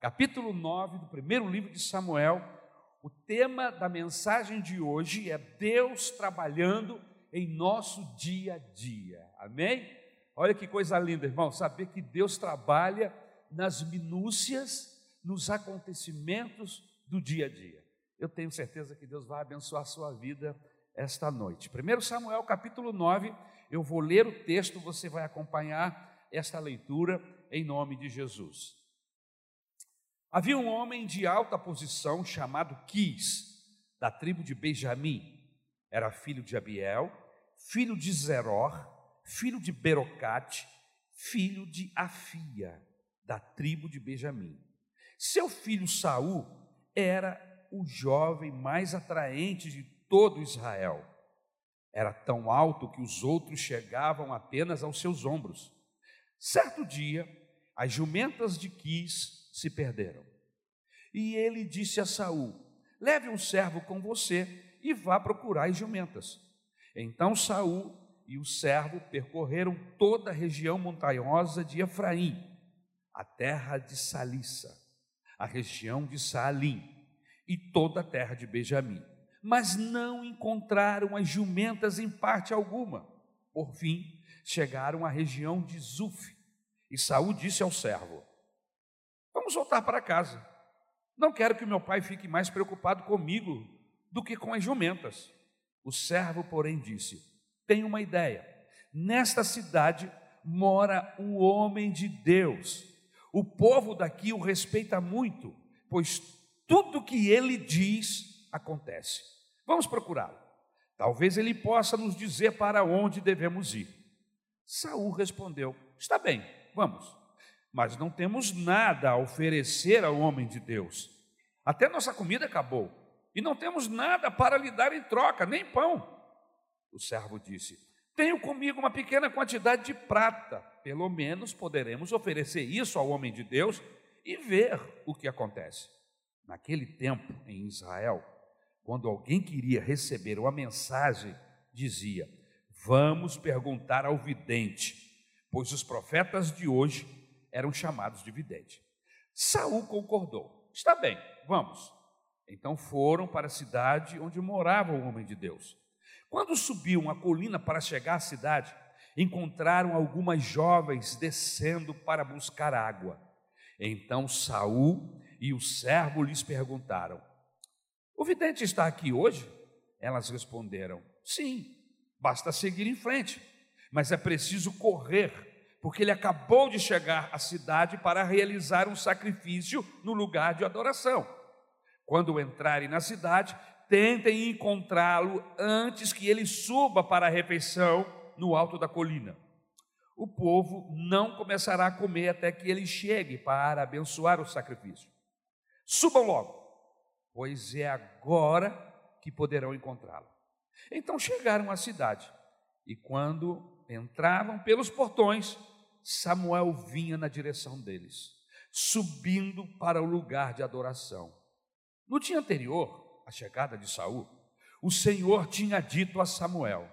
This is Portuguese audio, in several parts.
capítulo 9 do primeiro livro de Samuel. O tema da mensagem de hoje é Deus trabalhando em nosso dia a dia. Amém? Olha que coisa linda, irmão, saber que Deus trabalha nas minúcias, nos acontecimentos do dia a dia. Eu tenho certeza que Deus vai abençoar a sua vida esta noite. 1 Samuel capítulo 9, eu vou ler o texto, você vai acompanhar esta leitura em nome de Jesus. Havia um homem de alta posição chamado Quis, da tribo de Benjamim. Era filho de Abiel, filho de Zeror, filho de Berocate, filho de Afia, da tribo de Benjamim. Seu filho Saul era o jovem mais atraente de todo Israel. Era tão alto que os outros chegavam apenas aos seus ombros. Certo dia, as jumentas de Quis se perderam. E ele disse a Saul: Leve um servo com você e vá procurar as jumentas. Então Saul e o servo percorreram toda a região montanhosa de Efraim, a terra de Salissa, a região de Saalim e toda a terra de Benjamim mas não encontraram as jumentas em parte alguma. Por fim, chegaram à região de Zuf, e Saul disse ao servo: Vamos voltar para casa. Não quero que meu pai fique mais preocupado comigo do que com as jumentas. O servo, porém, disse: Tenho uma ideia. Nesta cidade mora um homem de Deus. O povo daqui o respeita muito, pois tudo que ele diz acontece. Vamos procurá-lo. Talvez ele possa nos dizer para onde devemos ir. Saul respondeu: Está bem, vamos. Mas não temos nada a oferecer ao homem de Deus. Até nossa comida acabou e não temos nada para lhe dar em troca, nem pão. O servo disse: Tenho comigo uma pequena quantidade de prata. Pelo menos poderemos oferecer isso ao homem de Deus e ver o que acontece. Naquele tempo, em Israel, quando alguém queria receber uma mensagem, dizia: Vamos perguntar ao vidente, pois os profetas de hoje eram chamados de vidente. Saul concordou: Está bem, vamos. Então foram para a cidade onde morava o homem de Deus. Quando subiam a colina para chegar à cidade, encontraram algumas jovens descendo para buscar água. Então Saul e o servo lhes perguntaram: o vidente está aqui hoje? Elas responderam: Sim, basta seguir em frente, mas é preciso correr, porque ele acabou de chegar à cidade para realizar um sacrifício no lugar de adoração. Quando entrarem na cidade, tentem encontrá-lo antes que ele suba para a refeição no alto da colina. O povo não começará a comer até que ele chegue para abençoar o sacrifício. Subam logo pois é agora que poderão encontrá-lo. Então chegaram à cidade, e quando entravam pelos portões, Samuel vinha na direção deles, subindo para o lugar de adoração. No dia anterior, à chegada de Saul, o Senhor tinha dito a Samuel: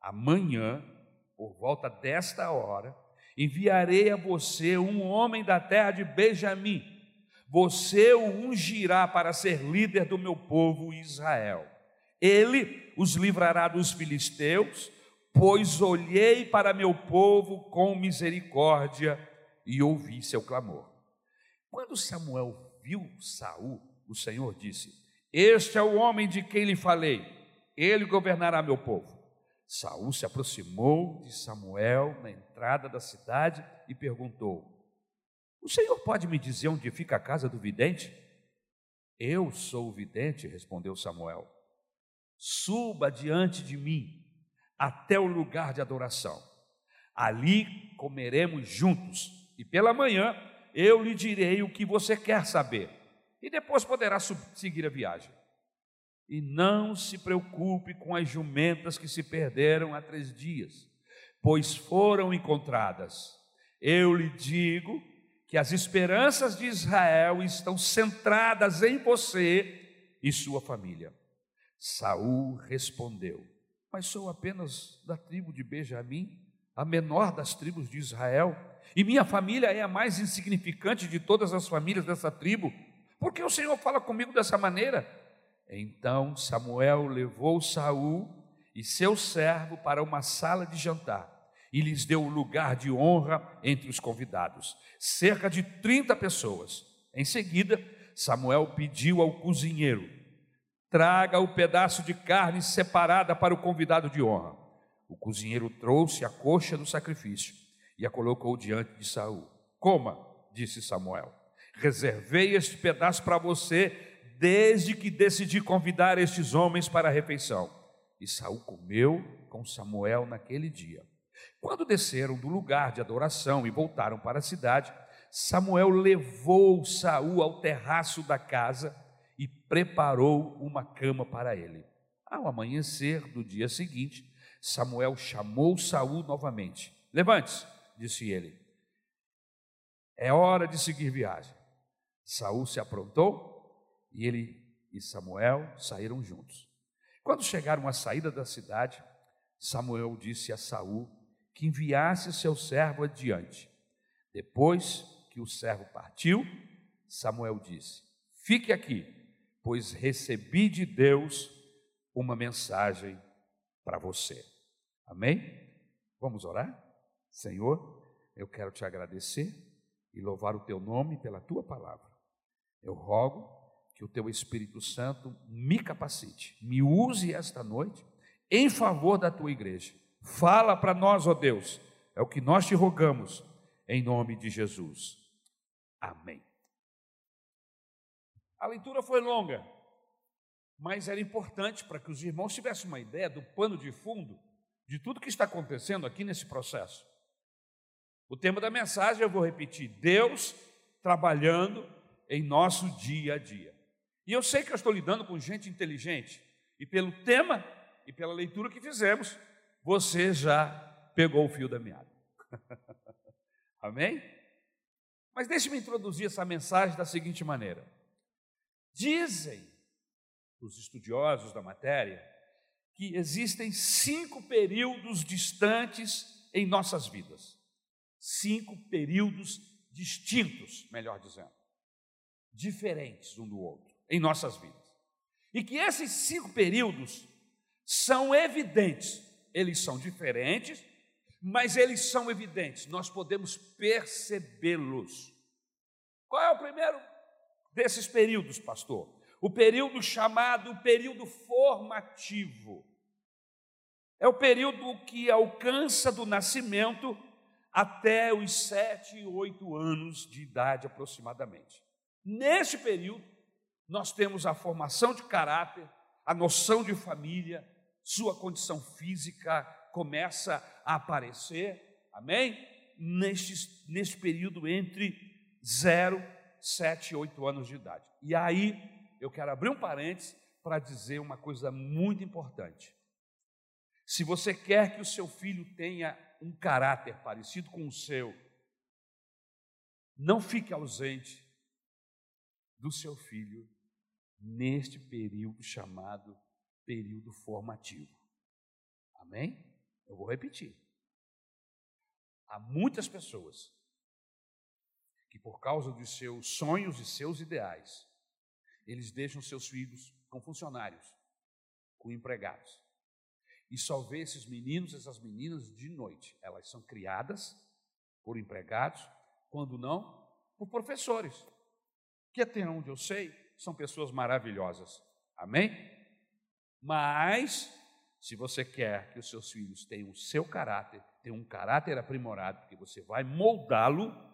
Amanhã, por volta desta hora, enviarei a você um homem da terra de Benjamim você o ungirá para ser líder do meu povo Israel. Ele os livrará dos filisteus, pois olhei para meu povo com misericórdia e ouvi seu clamor. Quando Samuel viu Saul, o Senhor disse: Este é o homem de quem lhe falei, ele governará meu povo. Saul se aproximou de Samuel na entrada da cidade e perguntou: o Senhor pode me dizer onde fica a casa do vidente? Eu sou o vidente, respondeu Samuel. Suba diante de mim até o lugar de adoração. Ali comeremos juntos, e pela manhã eu lhe direi o que você quer saber, e depois poderá seguir a viagem. E não se preocupe com as jumentas que se perderam há três dias, pois foram encontradas. Eu lhe digo que as esperanças de Israel estão centradas em você e sua família. Saul respondeu: Mas sou apenas da tribo de Benjamim, a menor das tribos de Israel, e minha família é a mais insignificante de todas as famílias dessa tribo. Por que o Senhor fala comigo dessa maneira? Então Samuel levou Saul e seu servo para uma sala de jantar e lhes deu lugar de honra entre os convidados, cerca de 30 pessoas. Em seguida, Samuel pediu ao cozinheiro: traga o pedaço de carne separada para o convidado de honra. O cozinheiro trouxe a coxa do sacrifício e a colocou diante de Saul. Coma, disse Samuel. Reservei este pedaço para você desde que decidi convidar estes homens para a refeição. E Saul comeu com Samuel naquele dia. Quando desceram do lugar de adoração e voltaram para a cidade, Samuel levou Saul ao terraço da casa preparou uma cama para ele. Ao amanhecer do dia seguinte, Samuel chamou Saul novamente. Levante-se, disse ele. É hora de seguir viagem. Saul se aprontou e ele e Samuel saíram juntos. Quando chegaram à saída da cidade, Samuel disse a Saul que enviasse seu servo adiante. Depois que o servo partiu, Samuel disse: Fique aqui, pois recebi de Deus uma mensagem para você. Amém? Vamos orar? Senhor, eu quero te agradecer e louvar o teu nome pela tua palavra. Eu rogo que o teu Espírito Santo me capacite, me use esta noite em favor da tua igreja Fala para nós, ó Deus, é o que nós te rogamos, em nome de Jesus. Amém. A leitura foi longa, mas era importante para que os irmãos tivessem uma ideia do pano de fundo de tudo que está acontecendo aqui nesse processo. O tema da mensagem eu vou repetir: Deus trabalhando em nosso dia a dia. E eu sei que eu estou lidando com gente inteligente, e pelo tema e pela leitura que fizemos, você já pegou o fio da meada. Amém? Mas deixe-me introduzir essa mensagem da seguinte maneira: dizem os estudiosos da matéria que existem cinco períodos distantes em nossas vidas. Cinco períodos distintos, melhor dizendo, diferentes um do outro em nossas vidas. E que esses cinco períodos são evidentes eles são diferentes, mas eles são evidentes, nós podemos percebê-los. Qual é o primeiro desses períodos, pastor? O período chamado período formativo. É o período que alcança do nascimento até os sete, oito anos de idade aproximadamente. Neste período, nós temos a formação de caráter, a noção de família, sua condição física começa a aparecer, amém? Neste, neste período entre 0, 7 e 8 anos de idade. E aí, eu quero abrir um parênteses para dizer uma coisa muito importante. Se você quer que o seu filho tenha um caráter parecido com o seu, não fique ausente do seu filho neste período chamado período formativo. Amém? Eu vou repetir. Há muitas pessoas que, por causa dos seus sonhos e seus ideais, eles deixam seus filhos com funcionários, com empregados. E só vê esses meninos, essas meninas de noite. Elas são criadas por empregados, quando não, por professores. Que até onde eu sei, são pessoas maravilhosas. Amém? Mas, se você quer que os seus filhos tenham o seu caráter, tenham um caráter aprimorado, porque você vai moldá-lo,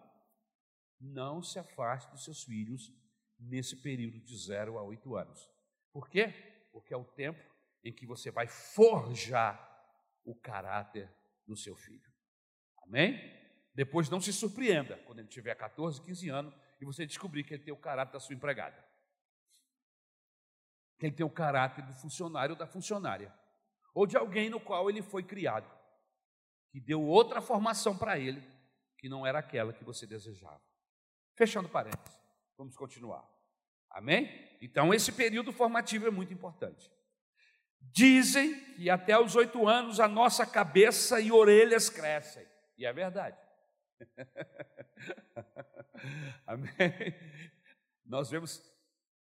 não se afaste dos seus filhos nesse período de 0 a 8 anos. Por quê? Porque é o tempo em que você vai forjar o caráter do seu filho. Amém? Depois não se surpreenda quando ele tiver 14, 15 anos e você descobrir que ele tem o caráter da sua empregada que ele tem o caráter do funcionário ou da funcionária, ou de alguém no qual ele foi criado, que deu outra formação para ele, que não era aquela que você desejava. Fechando parênteses, vamos continuar. Amém? Então, esse período formativo é muito importante. Dizem que até os oito anos a nossa cabeça e orelhas crescem, e é verdade. Amém? Nós vemos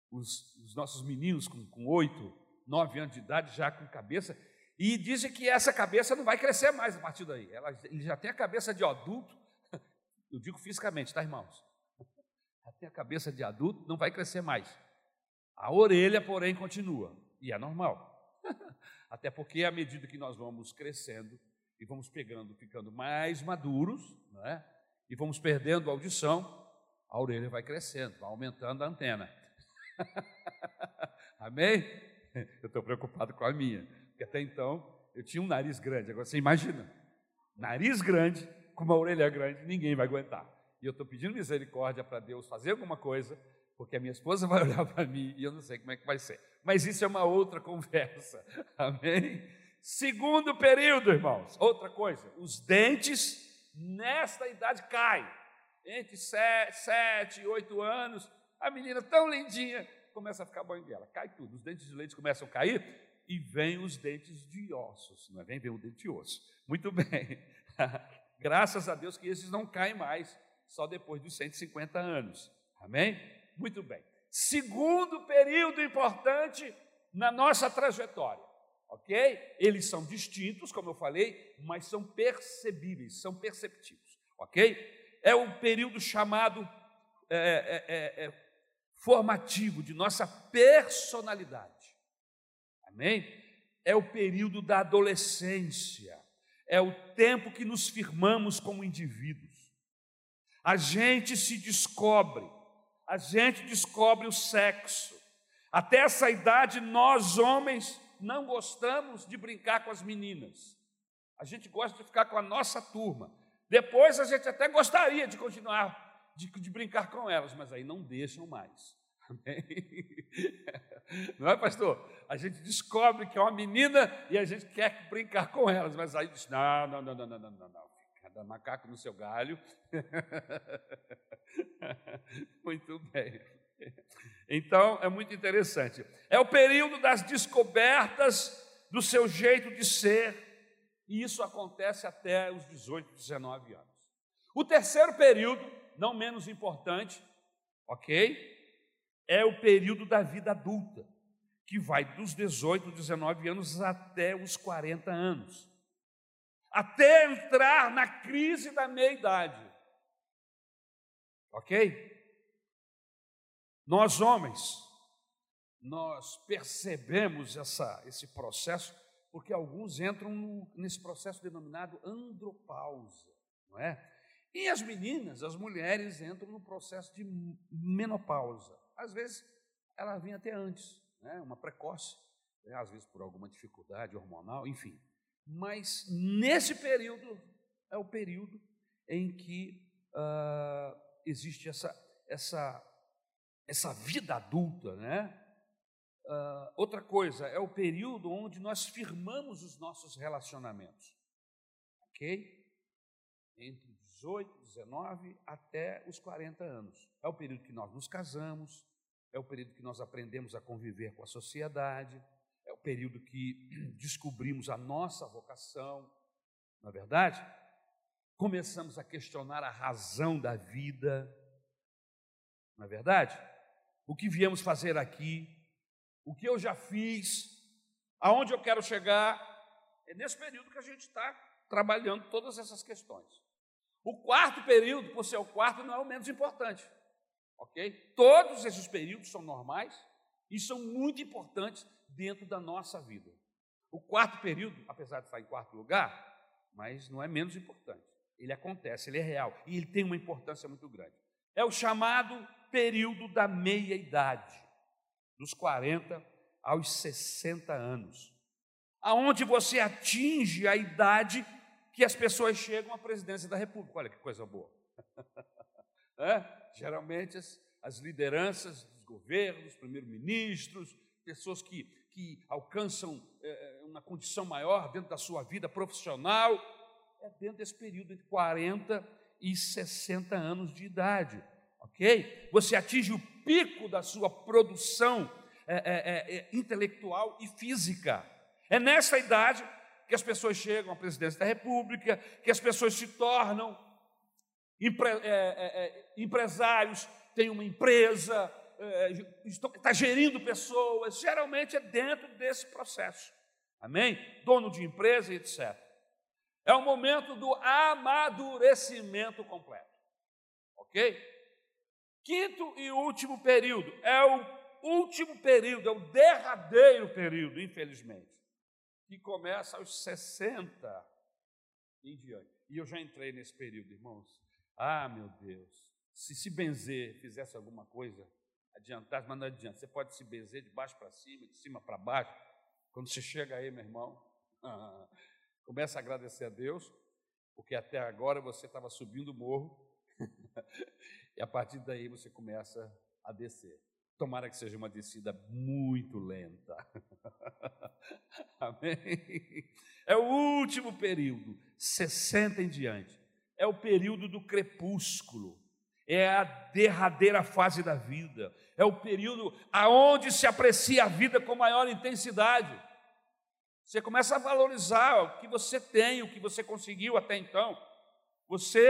os, os nossos meninos com, 8, 9 anos de idade já com cabeça, e dizem que essa cabeça não vai crescer mais a partir daí. Ela, ele já tem a cabeça de adulto, eu digo fisicamente, tá, irmãos? Já tem a cabeça de adulto, não vai crescer mais. A orelha, porém, continua, e é normal. Até porque, à medida que nós vamos crescendo e vamos pegando, ficando mais maduros, não é? e vamos perdendo a audição, a orelha vai crescendo, vai aumentando a antena. Amém? Eu estou preocupado com a minha, porque até então eu tinha um nariz grande. Agora você imagina, nariz grande com uma orelha grande, ninguém vai aguentar. E eu estou pedindo misericórdia para Deus fazer alguma coisa, porque a minha esposa vai olhar para mim e eu não sei como é que vai ser. Mas isso é uma outra conversa. Amém? Segundo período, irmãos, outra coisa, os dentes nesta idade caem. Entre sete e oito anos, a menina tão lindinha começa a ficar banguela, cai tudo, os dentes de leite começam a cair e vem os dentes de ossos, não é? Vem, vem o dente de osso. Muito bem, graças a Deus que esses não caem mais, só depois dos 150 anos, amém? Muito bem. Segundo período importante na nossa trajetória, ok? Eles são distintos, como eu falei, mas são percebíveis, são perceptíveis, ok? É o período chamado é, é, é, é formativo de nossa personalidade. Amém? É o período da adolescência, é o tempo que nos firmamos como indivíduos. A gente se descobre, a gente descobre o sexo. Até essa idade, nós homens não gostamos de brincar com as meninas. A gente gosta de ficar com a nossa turma. Depois a gente até gostaria de continuar de, de brincar com elas, mas aí não deixam mais. Amém? Não é, pastor? A gente descobre que é uma menina e a gente quer brincar com elas, mas aí diz: não, não, não, não, não, não, não. Cada macaco no seu galho. Muito bem. Então, é muito interessante. É o período das descobertas do seu jeito de ser, e isso acontece até os 18, 19 anos. O terceiro período não menos importante, ok? É o período da vida adulta, que vai dos 18, 19 anos até os 40 anos, até entrar na crise da meia-idade, ok? Nós homens, nós percebemos essa, esse processo, porque alguns entram no, nesse processo denominado andropausa, não é? E as meninas, as mulheres, entram no processo de menopausa. Às vezes, ela vem até antes, né? uma precoce, né? às vezes por alguma dificuldade hormonal, enfim. Mas nesse período é o período em que uh, existe essa, essa, essa vida adulta, né? Uh, outra coisa, é o período onde nós firmamos os nossos relacionamentos, ok? Entre 18, 19 até os 40 anos. É o período que nós nos casamos, é o período que nós aprendemos a conviver com a sociedade, período que descobrimos a nossa vocação, na é verdade? Começamos a questionar a razão da vida, na é verdade? O que viemos fazer aqui, o que eu já fiz, aonde eu quero chegar, é nesse período que a gente está trabalhando todas essas questões. O quarto período, por ser o quarto, não é o menos importante. Ok? Todos esses períodos são normais e são muito importantes dentro da nossa vida. O quarto período, apesar de estar em quarto lugar, mas não é menos importante. Ele acontece, ele é real e ele tem uma importância muito grande. É o chamado período da meia-idade, dos 40 aos 60 anos, aonde você atinge a idade que as pessoas chegam à presidência da República. Olha que coisa boa. é? Geralmente as, as lideranças dos governos, primeiros-ministros, pessoas que, que alcançam é, uma condição maior dentro da sua vida profissional, é dentro desse período de 40 e 60 anos de idade. Ok? Você atinge o pico da sua produção é, é, intelectual e física. É nessa idade que as pessoas chegam à presidência da República, que as pessoas se tornam empre, empresários têm uma empresa, está gerindo pessoas, geralmente é dentro desse processo. Amém? Dono de empresa, etc. É o momento do amadurecimento completo. Ok? Quinto e último período é o último período, é o derradeiro período, infelizmente, que começa aos 60 em diante. E eu já entrei nesse período, irmãos. Ah, meu Deus, se se benzer fizesse alguma coisa, adiantasse, mas não adianta. Você pode se benzer de baixo para cima, de cima para baixo. Quando você chega aí, meu irmão, começa a agradecer a Deus, porque até agora você estava subindo o morro, e a partir daí você começa a descer. Tomara que seja uma descida muito lenta. Amém? É o último período, 60 em diante. É o período do crepúsculo. É a derradeira fase da vida. É o período aonde se aprecia a vida com maior intensidade. Você começa a valorizar o que você tem, o que você conseguiu até então. Você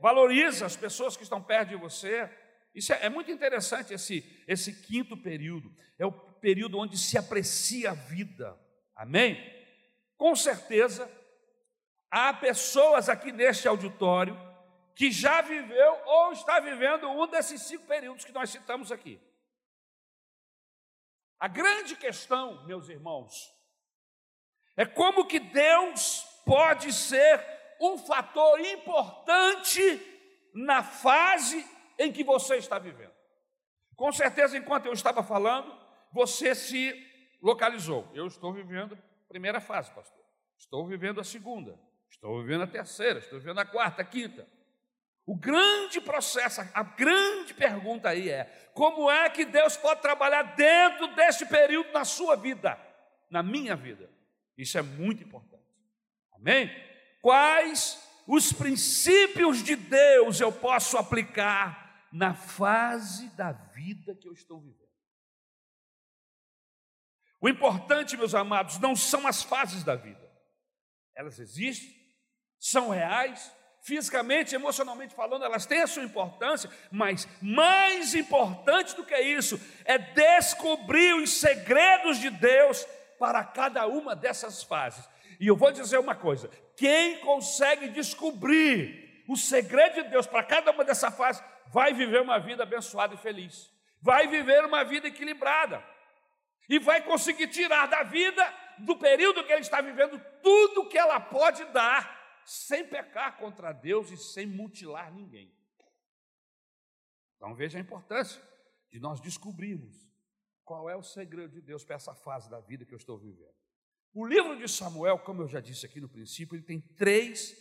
valoriza as pessoas que estão perto de você, isso é, é, muito interessante, esse, esse quinto período. É o período onde se aprecia a vida. Amém? Com certeza, há pessoas aqui neste auditório que já viveu ou está vivendo um desses cinco períodos que nós citamos aqui. A grande questão, meus irmãos, é como que Deus pode ser um fator importante na fase em que você está vivendo. Com certeza, enquanto eu estava falando, você se localizou. Eu estou vivendo a primeira fase, pastor. Estou vivendo a segunda. Estou vivendo a terceira. Estou vivendo a quarta, a quinta. O grande processo, a grande pergunta aí é: como é que Deus pode trabalhar dentro deste período na sua vida, na minha vida? Isso é muito importante. Amém? Quais os princípios de Deus eu posso aplicar na fase da vida que eu estou vivendo. O importante, meus amados, não são as fases da vida. Elas existem, são reais, fisicamente, emocionalmente falando, elas têm a sua importância, mas mais importante do que isso é descobrir os segredos de Deus para cada uma dessas fases. E eu vou dizer uma coisa: quem consegue descobrir o segredo de Deus para cada uma dessas fases vai viver uma vida abençoada e feliz, vai viver uma vida equilibrada e vai conseguir tirar da vida, do período que ele está vivendo, tudo que ela pode dar, sem pecar contra Deus e sem mutilar ninguém. Então veja a importância de nós descobrirmos qual é o segredo de Deus para essa fase da vida que eu estou vivendo. O livro de Samuel, como eu já disse aqui no princípio, ele tem três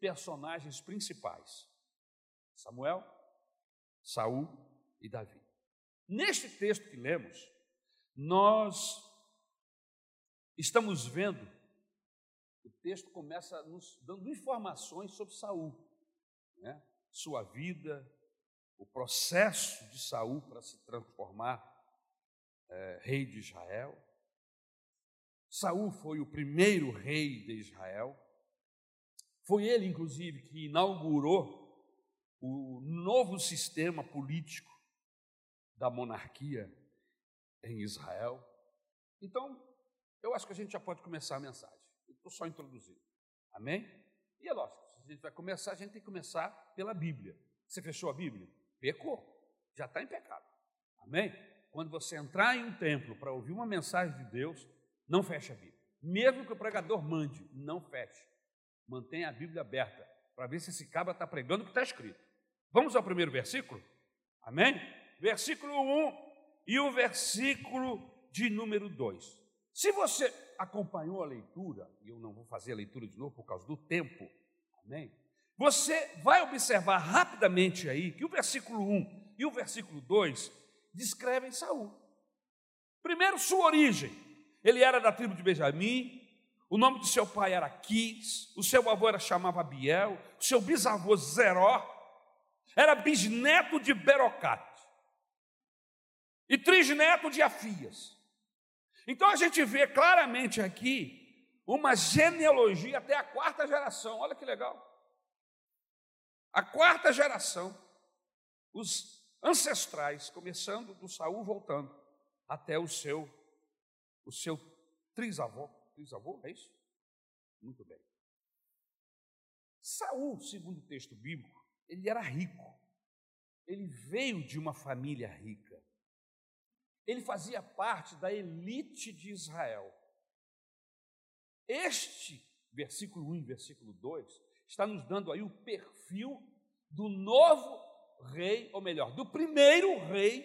personagens principais: Samuel, Saul e Davi. Neste texto que lemos, nós estamos vendo, texto começa nos dando informações sobre Saul, né? sua vida, o processo de Saul para se transformar é, rei de Israel. Saul foi o primeiro rei de Israel. Foi ele, inclusive, que inaugurou o novo sistema político da monarquia em Israel. Então, eu acho que a gente já pode começar a mensagem. Estou só introduzindo. Amém? E é lógico, se a gente vai começar, a gente tem que começar pela Bíblia. Você fechou a Bíblia? Pecou. Já está em pecado. Amém? Quando você entrar em um templo para ouvir uma mensagem de Deus, não feche a Bíblia. Mesmo que o pregador mande, não feche. Mantenha a Bíblia aberta para ver se esse cabra está pregando o que está escrito. Vamos ao primeiro versículo? Amém? Versículo 1 e o versículo de número 2. Se você acompanhou a leitura, e eu não vou fazer a leitura de novo por causa do tempo, amém? Você vai observar rapidamente aí que o versículo 1 e o versículo 2 descrevem Saul. Primeiro, sua origem. Ele era da tribo de Benjamim, o nome de seu pai era Quis, o seu avô era chamava Biel, o seu bisavô Zeró, era bisneto de Berocate e trisneto de Afias. Então a gente vê claramente aqui uma genealogia até a quarta geração. Olha que legal. A quarta geração, os ancestrais, começando do Saul voltando até o seu o seu trisavô, trisavô, é isso? Muito bem. Saul, segundo o texto bíblico, ele era rico. Ele veio de uma família rica. Ele fazia parte da elite de Israel. Este versículo 1 e versículo 2 está nos dando aí o perfil do novo rei, ou melhor, do primeiro rei,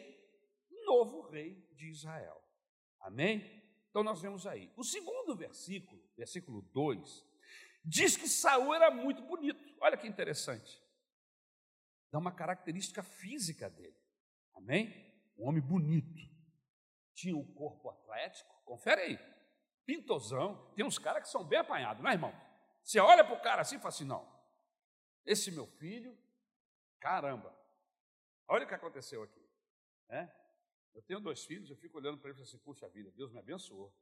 novo rei de Israel. Amém? Então nós vemos aí. O segundo versículo, versículo 2, diz que Saul era muito bonito. Olha que interessante. Dá uma característica física dele. Amém? Um homem bonito. Tinha um corpo atlético. Confere aí. Pintosão. Tem uns caras que são bem apanhados, não é, irmão? Você olha para o cara assim e fala assim: não, esse meu filho, caramba, olha o que aconteceu aqui. É? Eu tenho dois filhos, eu fico olhando para eles e assim: puxa vida, Deus me abençoou.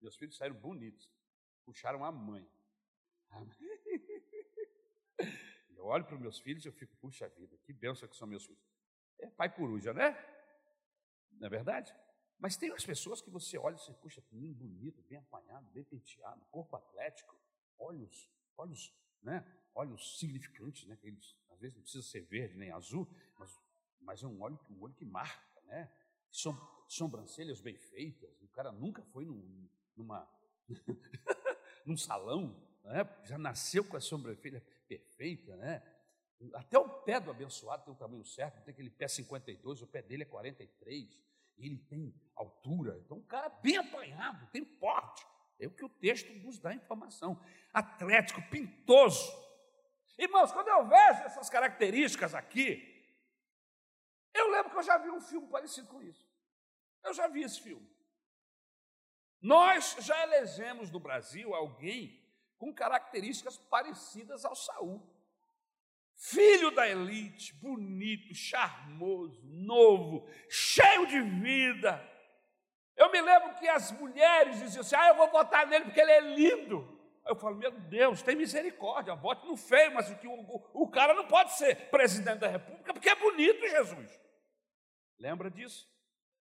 Meus filhos saíram bonitos, puxaram a mãe. Eu olho para os meus filhos e eu fico, puxa vida, que bênção que são meus filhos. É pai coruja, né? Não é verdade? Mas tem as pessoas que você olha e você, puxa, menino bonito, bem apanhado, bem penteado, corpo atlético, olhos, olhos, né? Olhos significantes, né? Eles, às vezes não precisa ser verde nem azul, mas, mas é um olho, um olho que marca, né? Som, sobrancelhas bem feitas. O cara nunca foi num, numa, num salão, né? já nasceu com a sobrancelha perfeita, né? Até o pé do abençoado tem o tamanho certo, tem aquele pé 52, o pé dele é 43, e ele tem altura. Então, o cara é bem apanhado, tem porte. É o que o texto nos dá informação. Atlético, pintoso. Irmãos, quando eu vejo essas características aqui, eu lembro que eu já vi um filme parecido com isso. Eu já vi esse filme. Nós já elegemos no Brasil alguém com características parecidas ao Saul. Filho da elite, bonito, charmoso, novo, cheio de vida. Eu me lembro que as mulheres diziam assim: ah, eu vou votar nele porque ele é lindo. Eu falo, meu Deus, tem misericórdia, vote no feio, mas o, o, o cara não pode ser presidente da República porque é bonito, Jesus. Lembra disso?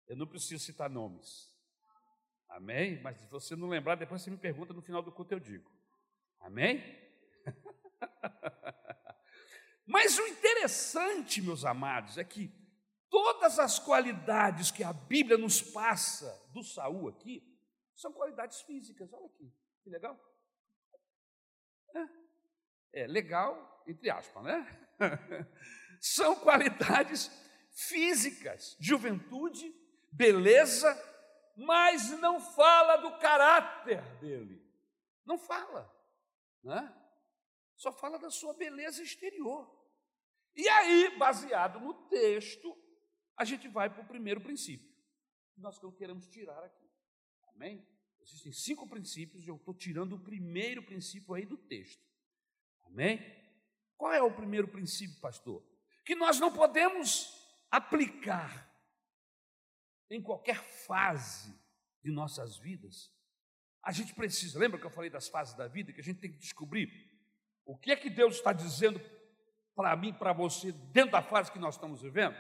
Eu não preciso citar nomes. Amém? Mas se você não lembrar, depois você me pergunta no final do culto eu digo. Amém? Mas o interessante, meus amados, é que todas as qualidades que a Bíblia nos passa do Saul aqui são qualidades físicas. Olha aqui, que legal. É, é legal, entre aspas, né? são qualidades físicas, juventude, beleza, mas não fala do caráter dele. Não fala, né? Só fala da sua beleza exterior. E aí, baseado no texto, a gente vai para o primeiro princípio que nós queremos tirar aqui. Amém? Existem cinco princípios e eu estou tirando o primeiro princípio aí do texto. Amém? Qual é o primeiro princípio, pastor? Que nós não podemos aplicar em qualquer fase de nossas vidas, a gente precisa, lembra que eu falei das fases da vida, que a gente tem que descobrir o que é que Deus está dizendo para mim, para você, dentro da fase que nós estamos vivendo?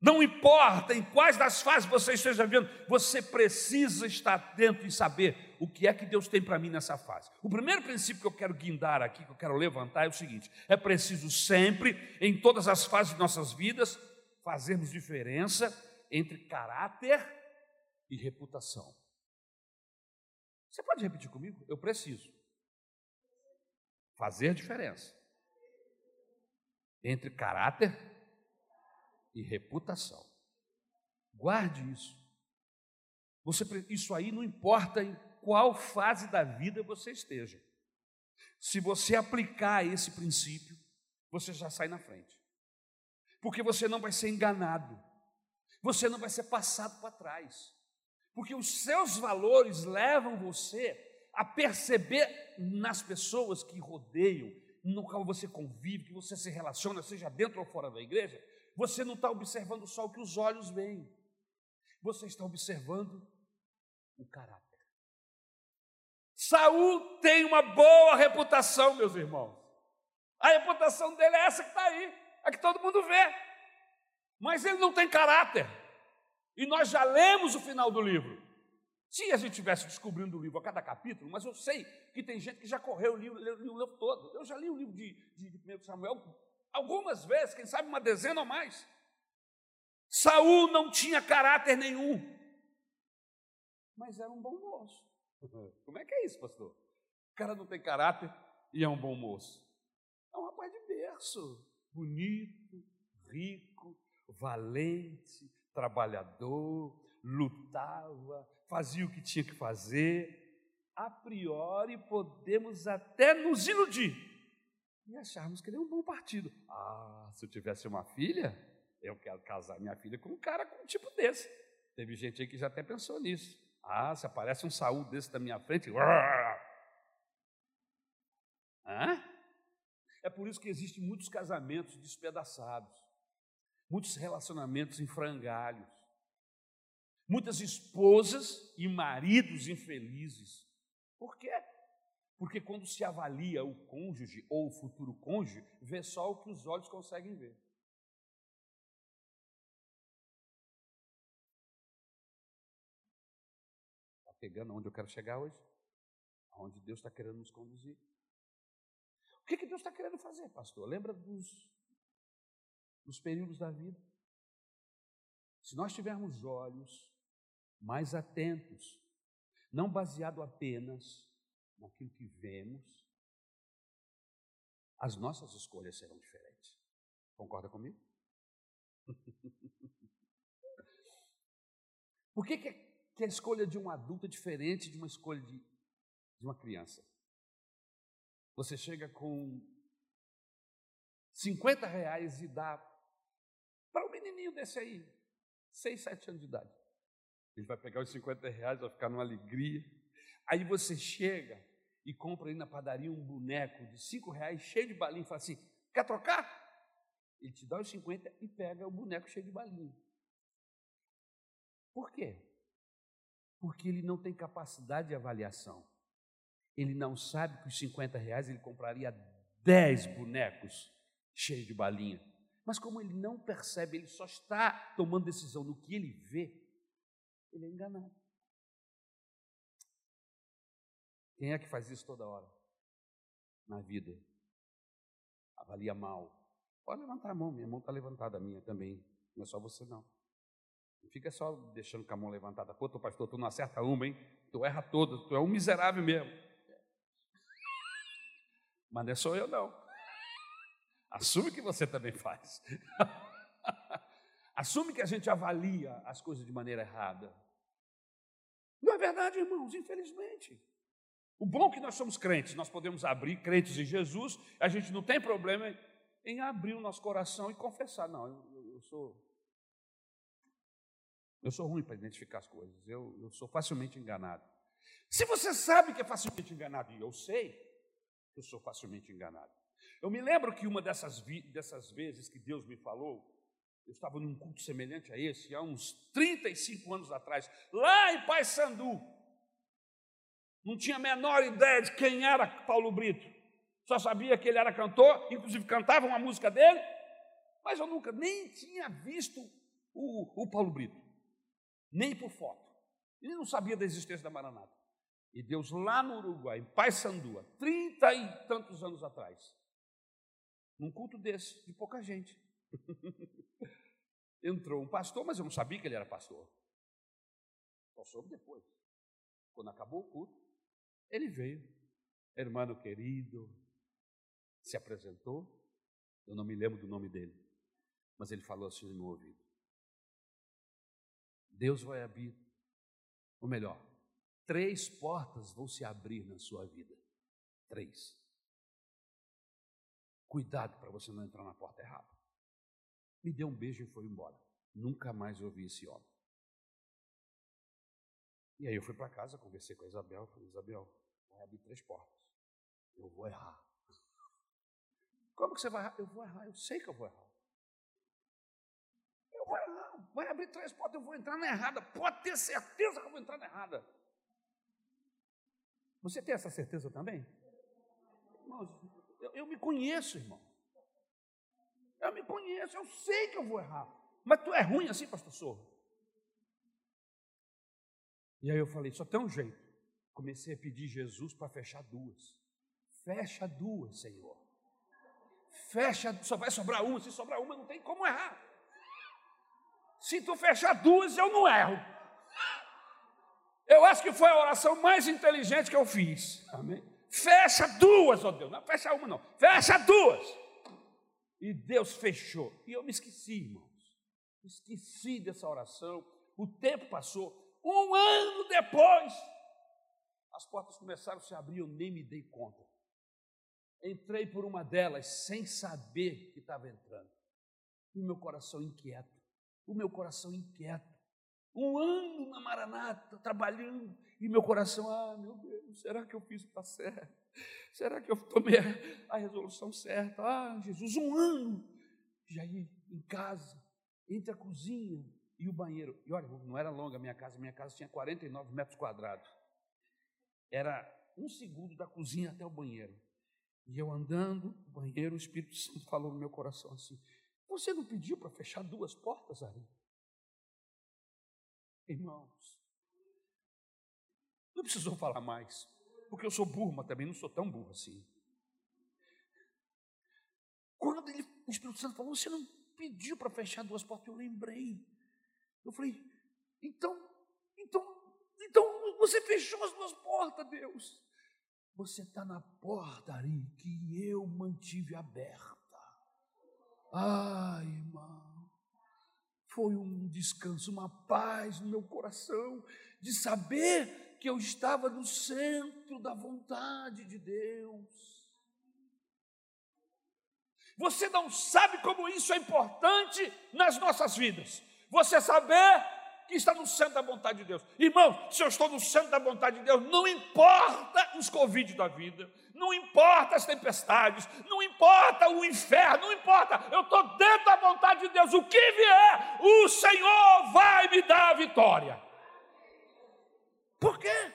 Não importa em quais das fases você esteja vivendo, você precisa estar atento e saber o que é que Deus tem para mim nessa fase. O primeiro princípio que eu quero guindar aqui, que eu quero levantar, é o seguinte: é preciso sempre, em todas as fases de nossas vidas, fazermos diferença entre caráter e reputação. Você pode repetir comigo? Eu preciso fazer diferença entre caráter e reputação. Guarde isso. Você, isso aí não importa em qual fase da vida você esteja. Se você aplicar esse princípio, você já sai na frente. Porque você não vai ser enganado. Você não vai ser passado para trás. Porque os seus valores levam você a perceber nas pessoas que rodeiam, no qual você convive, que você se relaciona, seja dentro ou fora da igreja, você não está observando só o que os olhos veem, você está observando o caráter. Saul tem uma boa reputação, meus irmãos. A reputação dele é essa que está aí, é que todo mundo vê. Mas ele não tem caráter. E nós já lemos o final do livro. Se a gente tivesse descobrindo o livro a cada capítulo, mas eu sei que tem gente que já correu o livro, leu o livro todo. Eu já li o livro de, de, de 1 Samuel algumas vezes, quem sabe uma dezena ou mais. Saul não tinha caráter nenhum, mas era um bom moço. Como é que é isso, pastor? O cara não tem caráter e é um bom moço. É um rapaz de berço, bonito, rico, valente, trabalhador, lutava, fazia o que tinha que fazer. A priori, podemos até nos iludir e acharmos que ele é um bom partido. Ah, se eu tivesse uma filha, eu quero casar minha filha com um cara com um tipo desse. Teve gente aí que já até pensou nisso. Ah, se aparece um Saúl desse da minha frente. Hã? É por isso que existem muitos casamentos despedaçados, muitos relacionamentos em frangalhos, muitas esposas e maridos infelizes. Por quê? Porque quando se avalia o cônjuge ou o futuro cônjuge, vê só o que os olhos conseguem ver. Está pegando onde eu quero chegar hoje? Aonde Deus está querendo nos conduzir. O que, que Deus está querendo fazer, pastor? Lembra dos, dos períodos da vida? Se nós tivermos olhos mais atentos, não baseado apenas naquilo que vemos, as nossas escolhas serão diferentes. Concorda comigo? Por que, que, a escolha de um adulto é diferente de uma escolha de, de uma criança? Você chega com 50 reais e dá para um menininho desse aí, 6, 7 anos de idade. Ele vai pegar os 50 reais, vai ficar numa alegria. Aí você chega e compra aí na padaria um boneco de 5 reais cheio de balinha e fala assim: quer trocar? Ele te dá os 50 e pega o boneco cheio de balinha. Por quê? Porque ele não tem capacidade de avaliação. Ele não sabe que os 50 reais ele compraria 10 bonecos cheios de balinha. Mas como ele não percebe, ele só está tomando decisão no que ele vê, ele é enganado. Quem é que faz isso toda hora? Na vida. Avalia mal. Pode levantar a mão, minha mão está levantada, a minha também. Não é só você não. Não fica só deixando com a mão levantada. Pô, tu pastor, tu não acerta uma, hein? Tu erra todas, tu é um miserável mesmo. Mas não é só eu, não. Assume que você também faz. Assume que a gente avalia as coisas de maneira errada. Não é verdade, irmãos, infelizmente. O bom é que nós somos crentes, nós podemos abrir crentes em Jesus, a gente não tem problema em abrir o nosso coração e confessar. Não, eu, eu sou. Eu sou ruim para identificar as coisas, eu, eu sou facilmente enganado. Se você sabe que é facilmente enganado, e eu sei que eu sou facilmente enganado. Eu me lembro que uma dessas, dessas vezes que Deus me falou, eu estava num culto semelhante a esse, há uns 35 anos atrás, lá em Pai Sandu. Não tinha a menor ideia de quem era Paulo Brito. Só sabia que ele era cantor, inclusive cantava uma música dele, mas eu nunca nem tinha visto o, o Paulo Brito, nem por foto. Ele não sabia da existência da Maranata. E Deus lá no Uruguai, em Paissandu, trinta e tantos anos atrás, num culto desse, de pouca gente, entrou um pastor, mas eu não sabia que ele era pastor. Só soube depois. Quando acabou o culto, ele veio, irmão querido, se apresentou. Eu não me lembro do nome dele, mas ele falou assim no meu ouvido: Deus vai abrir, ou melhor, três portas vão se abrir na sua vida. Três. Cuidado para você não entrar na porta errada. Me deu um beijo e foi embora. Nunca mais ouvi esse homem. E aí eu fui para casa, conversei com a Isabel, falei, Isabel, vai abrir três portas. Eu vou errar. Como que você vai errar? Eu vou errar, eu sei que eu vou errar. Eu vou errar, vai abrir três portas, eu vou entrar na errada. Pode ter certeza que eu vou entrar na errada. Você tem essa certeza também? Irmãos, eu, eu me conheço, irmão. Eu me conheço, eu sei que eu vou errar. Mas tu é ruim assim, pastor Sorro? E aí eu falei, só tem um jeito. Comecei a pedir Jesus para fechar duas. Fecha duas, Senhor. Fecha, só vai sobrar uma. Se sobrar uma, não tem como errar. Se tu fechar duas, eu não erro. Eu acho que foi a oração mais inteligente que eu fiz. Amém? Fecha duas, ó oh Deus. Não fecha uma, não. Fecha duas. E Deus fechou. E eu me esqueci, irmãos. Esqueci dessa oração. O tempo passou. Um ano depois, as portas começaram a se abrir. Eu nem me dei conta. Entrei por uma delas sem saber que estava entrando. O meu coração inquieto. O meu coração inquieto. Um ano na Maranata, trabalhando, e meu coração, ah, meu Deus, será que eu fiz o está certo? Será que eu tomei a resolução certa? Ah, Jesus, um ano. Já ia em casa, entre a cozinha e o banheiro. E olha, não era longa a minha casa, minha casa tinha 49 metros quadrados. Era um segundo da cozinha até o banheiro. E eu andando no banheiro, o Espírito Santo falou no meu coração assim: Você não pediu para fechar duas portas, Ari? Irmãos, não precisou falar mais, porque eu sou burro, mas também não sou tão burro assim. Quando ele, o Espírito Santo falou, você não pediu para fechar duas portas, eu lembrei. Eu falei, então, então, então você fechou as duas portas, Deus. Você está na porta, Ari, que eu mantive aberta. Ai, irmão foi um descanso, uma paz no meu coração, de saber que eu estava no centro da vontade de Deus. Você não sabe como isso é importante nas nossas vidas. Você saber que está no centro da vontade de Deus. Irmão, se eu estou no centro da vontade de Deus, não importa os Covid da vida, não importa as tempestades, não importa o inferno, não importa, eu estou dentro da vontade de Deus, o que vier, o Senhor vai me dar a vitória. Por quê?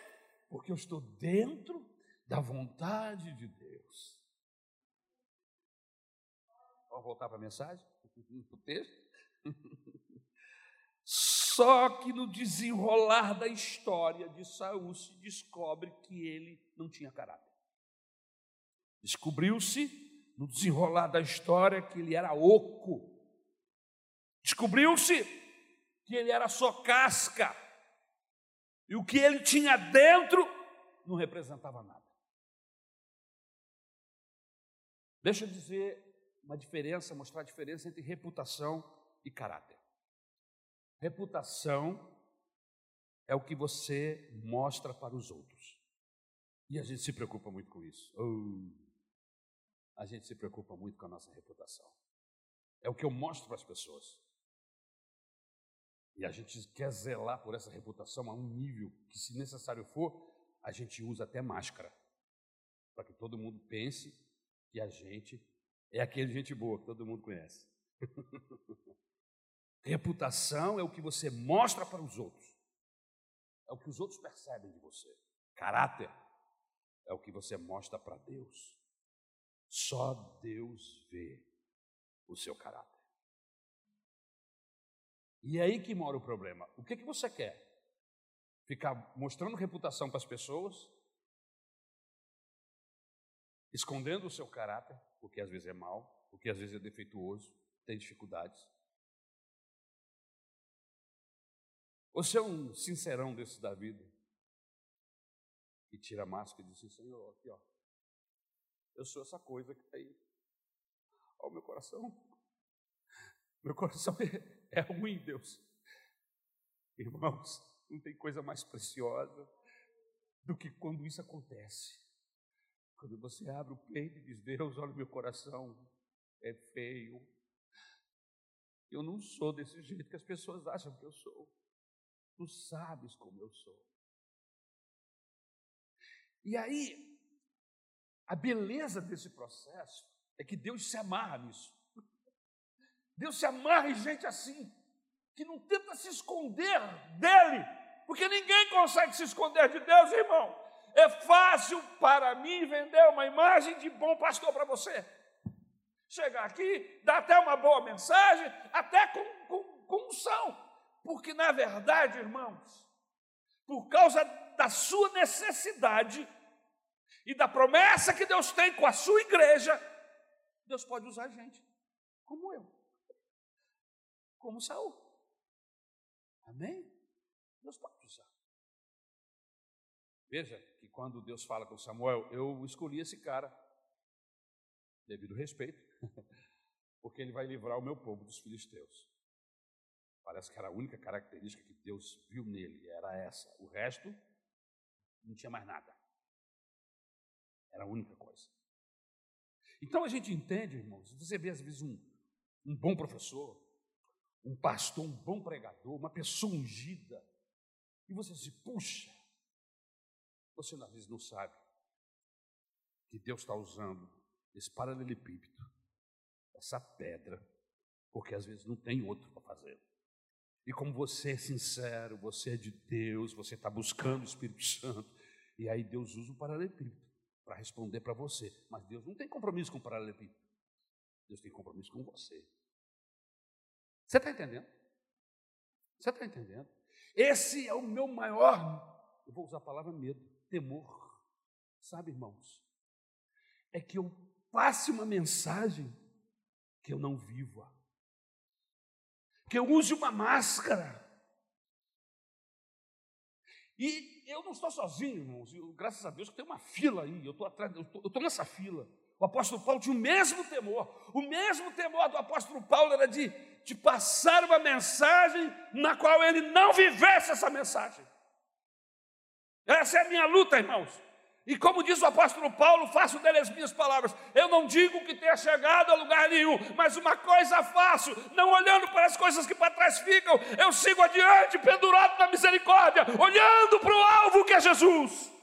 Porque eu estou dentro da vontade de Deus. Vamos voltar para a mensagem? O texto? Só que no desenrolar da história de Saul se descobre que ele não tinha caráter. Descobriu-se no desenrolar da história que ele era oco. Descobriu-se que ele era só casca. E o que ele tinha dentro não representava nada. Deixa eu dizer uma diferença, mostrar a diferença entre reputação e caráter. Reputação é o que você mostra para os outros. E a gente se preocupa muito com isso. Oh, a gente se preocupa muito com a nossa reputação. É o que eu mostro para as pessoas. E a gente quer zelar por essa reputação a um nível que, se necessário for, a gente usa até máscara. Para que todo mundo pense que a gente é aquele gente boa que todo mundo conhece. Reputação é o que você mostra para os outros, é o que os outros percebem de você. Caráter é o que você mostra para Deus. Só Deus vê o seu caráter. E é aí que mora o problema. O que, que você quer? Ficar mostrando reputação para as pessoas? Escondendo o seu caráter, porque às vezes é mal, porque às vezes é defeituoso, tem dificuldades. Você é um sincerão desse da vida, que tira a máscara e diz assim, Senhor, aqui ó, eu sou essa coisa que está aí. Olha o meu coração. Meu coração é, é ruim, Deus. Irmãos, não tem coisa mais preciosa do que quando isso acontece. Quando você abre o peito e diz, Deus, olha o meu coração, é feio. Eu não sou desse jeito que as pessoas acham que eu sou. Tu sabes como eu sou. E aí, a beleza desse processo é que Deus se amarra nisso. Deus se amarra em gente assim, que não tenta se esconder dele, porque ninguém consegue se esconder de Deus, irmão. É fácil para mim vender uma imagem de bom pastor para você. Chegar aqui, dar até uma boa mensagem, até com, com, com unção. Porque, na verdade, irmãos, por causa da sua necessidade e da promessa que Deus tem com a sua igreja, Deus pode usar gente, como eu, como Saul. Amém? Deus pode usar. Veja que quando Deus fala com Samuel, eu escolhi esse cara, devido respeito, porque ele vai livrar o meu povo dos filisteus. Parece que era a única característica que Deus viu nele, era essa. O resto não tinha mais nada. Era a única coisa. Então a gente entende, irmãos, você vê às vezes um, um bom professor, um pastor, um bom pregador, uma pessoa ungida, e você se puxa, você às vezes não sabe que Deus está usando esse paralelepípedo, essa pedra, porque às vezes não tem outro para fazer. E como você é sincero, você é de Deus, você está buscando o Espírito Santo, e aí Deus usa o paralelepípedo para responder para você. Mas Deus não tem compromisso com o paralelepípedo. Deus tem compromisso com você. Você está entendendo? Você está entendendo? Esse é o meu maior, eu vou usar a palavra medo, temor. Sabe, irmãos? É que eu passe uma mensagem que eu não viva. Que eu use uma máscara. E eu não estou sozinho, irmãos. Eu, graças a Deus que tem uma fila aí. Eu estou atrás, eu estou nessa fila. O apóstolo Paulo tinha o mesmo temor. O mesmo temor do apóstolo Paulo era de, de passar uma mensagem na qual ele não vivesse essa mensagem. Essa é a minha luta, irmãos. E como diz o apóstolo Paulo, faço dele as minhas palavras. Eu não digo que tenha chegado a lugar nenhum, mas uma coisa faço, não olhando para as coisas que para trás ficam, eu sigo adiante, pendurado na misericórdia, olhando para o alvo que é Jesus.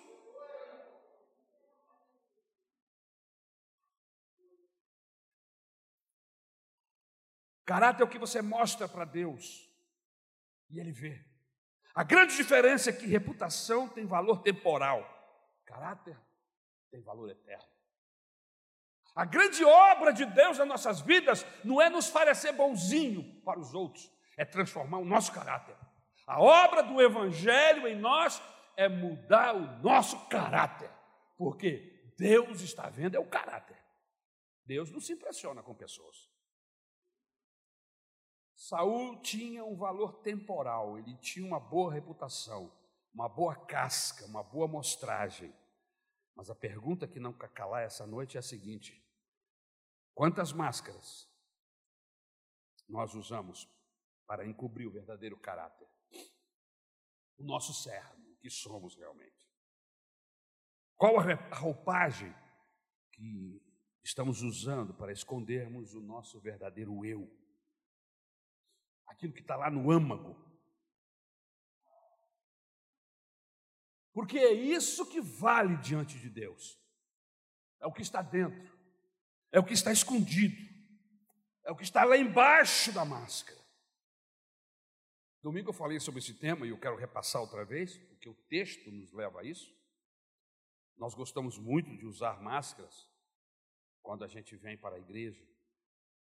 Caráter é o que você mostra para Deus e Ele vê. A grande diferença é que reputação tem valor temporal. Caráter tem valor eterno. A grande obra de Deus nas nossas vidas não é nos parecer bonzinho para os outros, é transformar o nosso caráter. A obra do Evangelho em nós é mudar o nosso caráter, porque Deus está vendo é o caráter. Deus não se impressiona com pessoas. Saul tinha um valor temporal, ele tinha uma boa reputação, uma boa casca, uma boa mostragem. Mas a pergunta que não calar essa noite é a seguinte: quantas máscaras nós usamos para encobrir o verdadeiro caráter? O nosso cerne, que somos realmente. Qual a roupagem que estamos usando para escondermos o nosso verdadeiro eu? Aquilo que está lá no âmago, Porque é isso que vale diante de Deus. É o que está dentro, é o que está escondido, é o que está lá embaixo da máscara. Domingo eu falei sobre esse tema e eu quero repassar outra vez, porque o texto nos leva a isso. Nós gostamos muito de usar máscaras quando a gente vem para a igreja.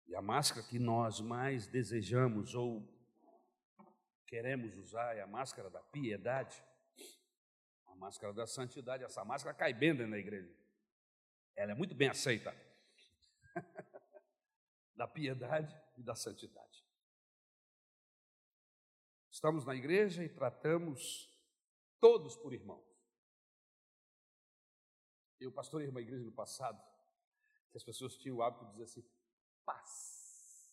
E a máscara que nós mais desejamos ou queremos usar é a máscara da piedade. A máscara da santidade, essa máscara cai bem dentro da igreja. Ela é muito bem aceita. da piedade e da santidade. Estamos na igreja e tratamos todos por irmãos. Eu pastorei uma igreja no passado, que as pessoas tinham o hábito de dizer assim: paz.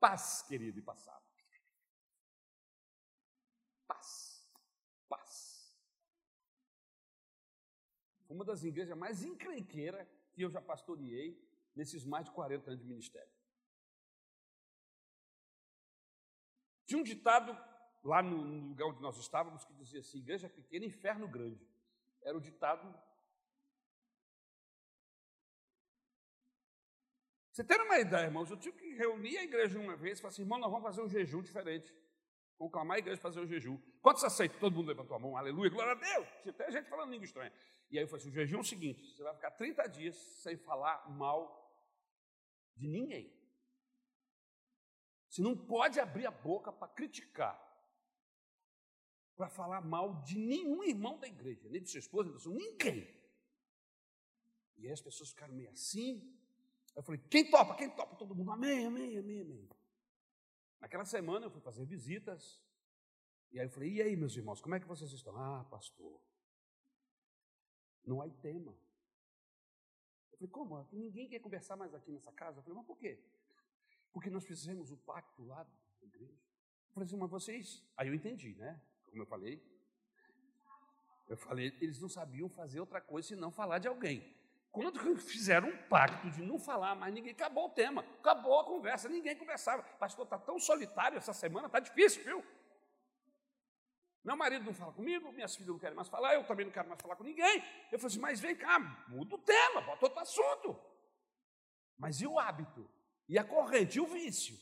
Paz, querido, e passava. uma das igrejas mais encrenqueiras que eu já pastoreei nesses mais de 40 anos de ministério. Tinha um ditado lá no lugar onde nós estávamos que dizia assim: igreja pequena, inferno grande. Era o ditado. Você tem uma ideia, irmãos? Eu tive que reunir a igreja uma vez e falar assim: irmão, nós vamos fazer um jejum diferente. conclamar a igreja fazer o jejum. Quantos aceitam? Todo mundo levantou a mão, aleluia, glória a Deus. Tinha até gente falando língua estranha. E aí eu falei assim: o jejum é o seguinte: você vai ficar 30 dias sem falar mal de ninguém. Você não pode abrir a boca para criticar, para falar mal de nenhum irmão da igreja, nem de sua esposa, nem de seu, ninguém. E aí as pessoas ficaram meio assim. Eu falei: quem topa? Quem topa? Todo mundo, amém, amém, amém, amém. Naquela semana eu fui fazer visitas. E aí eu falei: e aí, meus irmãos, como é que vocês estão? Ah, pastor, não há tema. Eu falei: como? Ninguém quer conversar mais aqui nessa casa? Eu falei: mas por quê? Porque nós fizemos o pacto lá da igreja. Eu falei assim: mas vocês. Aí eu entendi, né? Como eu falei. Eu falei: eles não sabiam fazer outra coisa senão falar de alguém. Quando fizeram um pacto de não falar mais ninguém, acabou o tema, acabou a conversa, ninguém conversava. Pastor, está tão solitário essa semana, está difícil, viu? Meu marido não fala comigo, minhas filhas não querem mais falar, eu também não quero mais falar com ninguém. Eu falei assim, mas vem cá, muda o tema, bota outro assunto. Mas e o hábito? E a corrente? E o vício?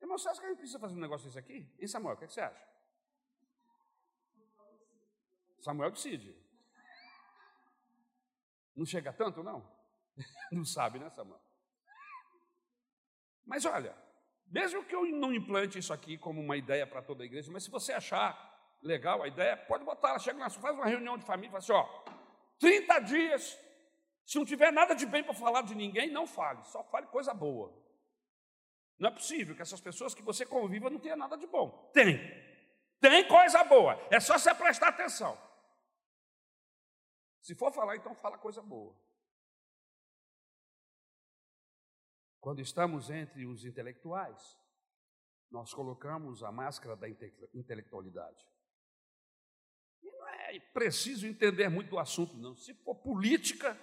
Irmão, você acha que a gente precisa fazer um negócio desse aqui? E Samuel, o que, é que você acha? Samuel decide. Não chega tanto, não? Não sabe, né, Samuel? Mas olha, mesmo que eu não implante isso aqui como uma ideia para toda a igreja, mas se você achar legal a ideia, pode botar ela, chega lá, faz uma reunião de família, fala assim, ó, 30 dias, se não tiver nada de bem para falar de ninguém, não fale, só fale coisa boa. Não é possível que essas pessoas que você conviva não tenham nada de bom. Tem. Tem coisa boa. É só você prestar atenção. Se for falar, então fala coisa boa. Quando estamos entre os intelectuais, nós colocamos a máscara da intelectualidade. E não é preciso entender muito do assunto, não. Se for política,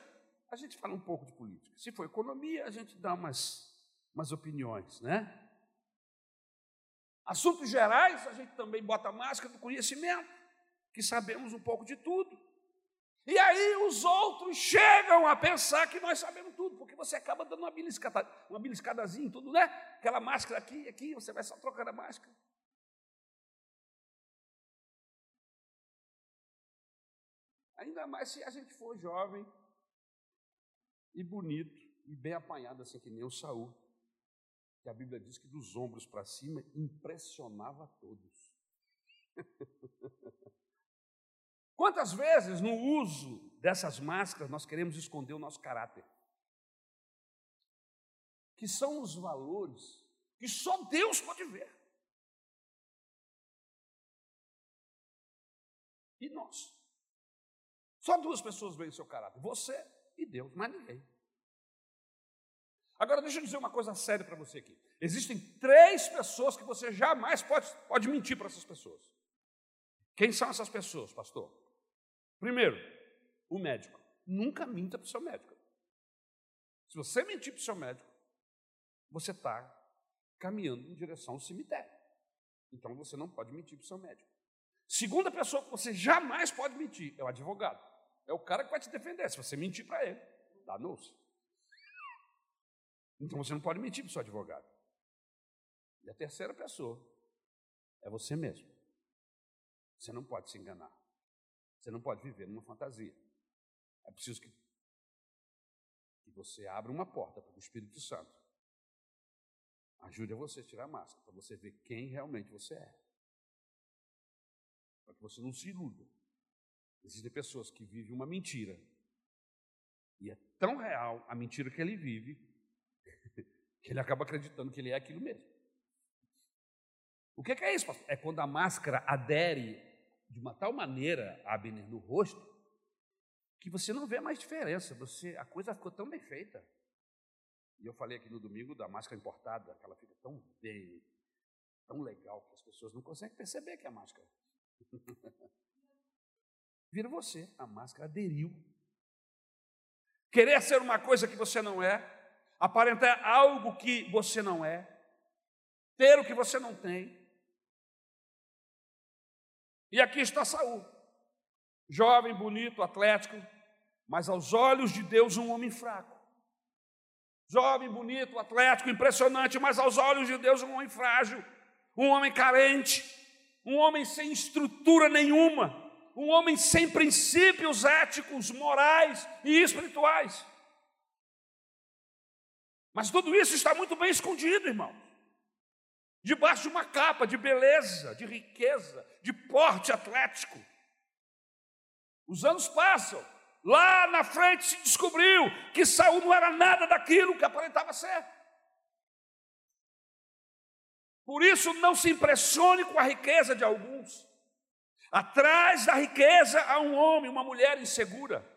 a gente fala um pouco de política. Se for economia, a gente dá umas, umas opiniões, né? Assuntos gerais, a gente também bota a máscara do conhecimento, que sabemos um pouco de tudo. E aí os outros chegam a pensar que nós sabemos tudo, porque você acaba dando uma beliscada, uma beliscadazinha em tudo, né? Aquela máscara aqui, aqui, você vai só trocando a máscara. Ainda mais se a gente for jovem e bonito e bem apanhado, assim que nem o Saul, que a Bíblia diz que dos ombros para cima impressionava a todos. Quantas vezes no uso dessas máscaras nós queremos esconder o nosso caráter? Que são os valores que só Deus pode ver. E nós? Só duas pessoas veem o seu caráter: você e Deus, mais ninguém. Agora, deixa eu dizer uma coisa séria para você aqui. Existem três pessoas que você jamais pode, pode mentir para essas pessoas. Quem são essas pessoas, pastor? Primeiro, o médico. Nunca minta para o seu médico. Se você mentir para o seu médico, você está caminhando em direção ao cemitério. Então você não pode mentir para o seu médico. Segunda pessoa que você jamais pode mentir é o advogado. É o cara que vai te defender. Se você mentir para ele, dá se Então você não pode mentir para o seu advogado. E a terceira pessoa é você mesmo. Você não pode se enganar. Você não pode viver numa fantasia. É preciso que, que você abra uma porta para o Espírito Santo. Ajude a você a tirar a máscara, para você ver quem realmente você é. Para que você não se iluda. Existem pessoas que vivem uma mentira. E é tão real a mentira que ele vive, que ele acaba acreditando que ele é aquilo mesmo. O que é isso, pastor? É quando a máscara adere de uma tal maneira, Abner, no rosto, que você não vê mais diferença. Você, a coisa ficou tão bem feita. E eu falei aqui no domingo da máscara importada, que ela fica tão bem, tão legal, que as pessoas não conseguem perceber que é a máscara. Vira você, a máscara aderiu. Querer ser uma coisa que você não é, aparentar algo que você não é, ter o que você não tem, e aqui está Saul, jovem, bonito, atlético, mas aos olhos de Deus um homem fraco. Jovem, bonito, atlético, impressionante, mas aos olhos de Deus um homem frágil, um homem carente, um homem sem estrutura nenhuma, um homem sem princípios éticos, morais e espirituais. Mas tudo isso está muito bem escondido, irmão. Debaixo de uma capa de beleza, de riqueza, de porte atlético. Os anos passam, Lá na frente se descobriu que Saul não era nada daquilo que aparentava ser. Por isso, não se impressione com a riqueza de alguns. Atrás da riqueza há um homem, uma mulher insegura,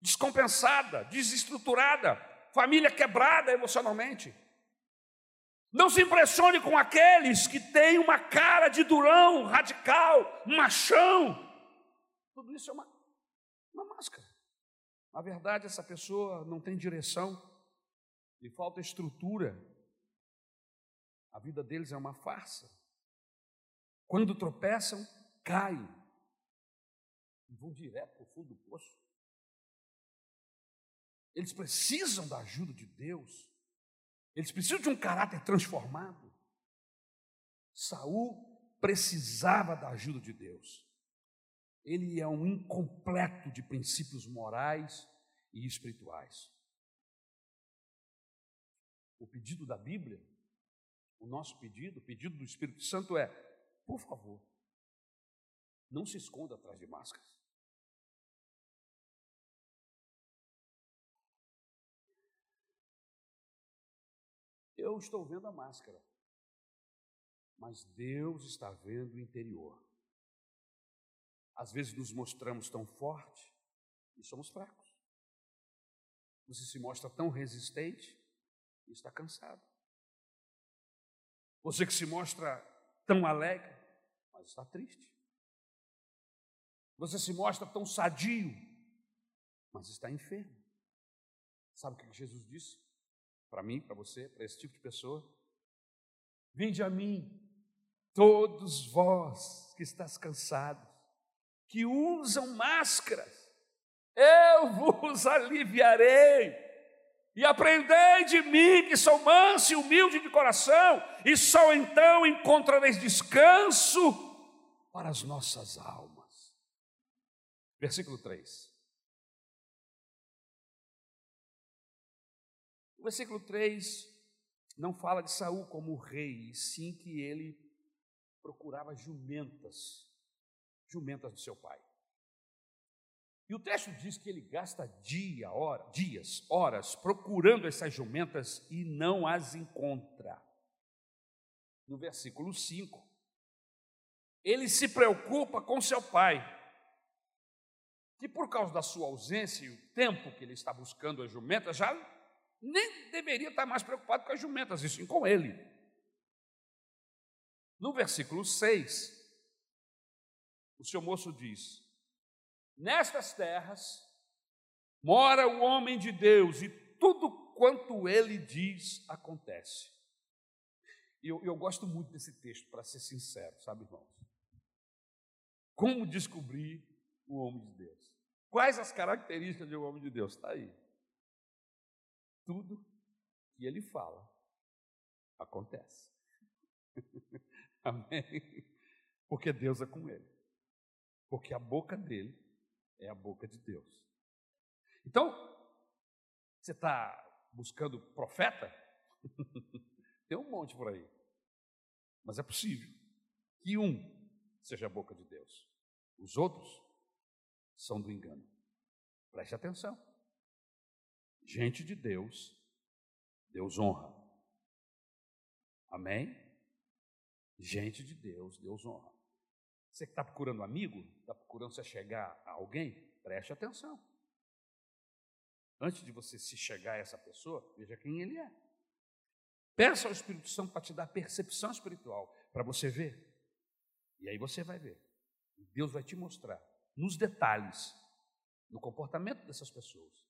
descompensada, desestruturada, família quebrada emocionalmente. Não se impressione com aqueles que têm uma cara de durão, radical, machão. Tudo isso é uma uma máscara. Na verdade, essa pessoa não tem direção, lhe falta estrutura. A vida deles é uma farsa. Quando tropeçam, caem e vão direto para o fundo do poço. Eles precisam da ajuda de Deus. Eles precisam de um caráter transformado. Saul precisava da ajuda de Deus ele é um incompleto de princípios morais e espirituais. O pedido da Bíblia, o nosso pedido, o pedido do Espírito Santo é: por favor, não se esconda atrás de máscaras. Eu estou vendo a máscara, mas Deus está vendo o interior. Às vezes nos mostramos tão fortes e somos fracos. Você se mostra tão resistente e está cansado. Você que se mostra tão alegre, mas está triste. Você se mostra tão sadio, mas está enfermo. Sabe o que Jesus disse? Para mim, para você, para esse tipo de pessoa? Vinde a mim, todos vós que estás cansados que usam máscaras, eu vos aliviarei. E aprendei de mim, que sou manso e humilde de coração, e só então encontrareis descanso para as nossas almas. Versículo 3. O versículo 3 não fala de Saul como rei, e sim que ele procurava jumentas jumentas do seu pai. E o texto diz que ele gasta dia, hora, dias, horas procurando essas jumentas e não as encontra. No versículo 5, ele se preocupa com seu pai, que por causa da sua ausência e o tempo que ele está buscando as jumentas, já nem deveria estar mais preocupado com as jumentas, e sim com ele. No versículo 6, o seu moço diz: Nestas terras mora o homem de Deus e tudo quanto ele diz acontece. E eu, eu gosto muito desse texto, para ser sincero, sabe, irmãos? Como descobrir o homem de Deus? Quais as características de um homem de Deus? Está aí. Tudo que ele fala acontece. Amém? Porque Deus é com ele porque a boca dele é a boca de Deus. Então, você está buscando profeta? Tem um monte por aí. Mas é possível que um seja a boca de Deus, os outros são do engano. Preste atenção. Gente de Deus, Deus honra. Amém? Gente de Deus, Deus honra. Você que está procurando amigo, está procurando se chegar a alguém, preste atenção. Antes de você se chegar a essa pessoa, veja quem ele é. Peça ao Espírito Santo para te dar percepção espiritual, para você ver. E aí você vai ver. Deus vai te mostrar, nos detalhes, no comportamento dessas pessoas,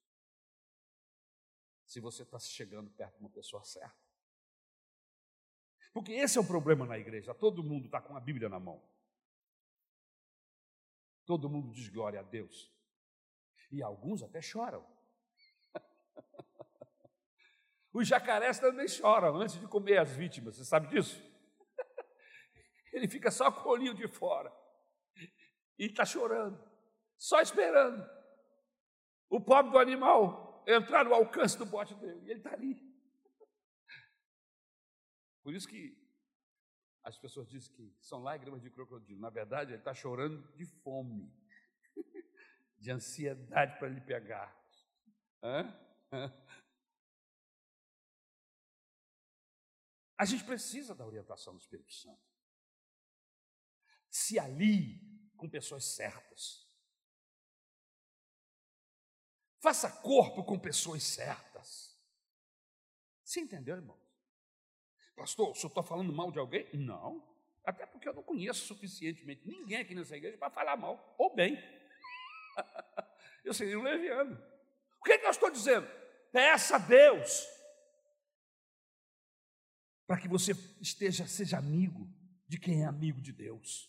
se você está chegando perto de uma pessoa certa. Porque esse é o problema na igreja. Todo mundo está com a Bíblia na mão. Todo mundo diz glória a Deus. E alguns até choram. Os jacarés também choram antes de comer as vítimas, você sabe disso? Ele fica só com o olhinho de fora e está chorando, só esperando o pobre do animal entrar no alcance do bote dele, e ele está ali. Por isso que as pessoas dizem que são lágrimas de crocodilo. Na verdade, ele está chorando de fome, de ansiedade para lhe pegar. Hã? A gente precisa da orientação do Espírito Santo. Se alie com pessoas certas. Faça corpo com pessoas certas. Você entendeu, irmão? Pastor, o senhor está falando mal de alguém? Não. Até porque eu não conheço suficientemente ninguém aqui nessa igreja para falar mal ou bem. eu seria um leviano. O que, é que eu estou dizendo? Peça a Deus para que você esteja, seja amigo de quem é amigo de Deus.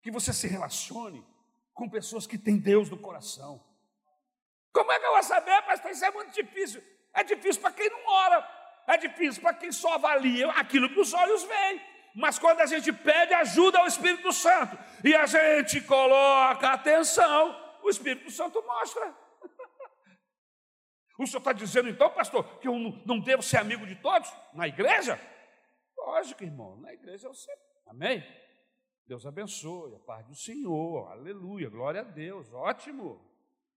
Que você se relacione com pessoas que têm Deus no coração. Como é que eu vou saber, pastor? Isso é muito difícil. É difícil para quem não ora. É difícil para quem só avalia aquilo que os olhos veem. Mas quando a gente pede ajuda ao Espírito Santo e a gente coloca atenção, o Espírito Santo mostra. O senhor está dizendo então, pastor, que eu não devo ser amigo de todos na igreja? Lógico, irmão, na igreja eu sei. Amém? Deus abençoe, a paz do Senhor, aleluia, glória a Deus, ótimo.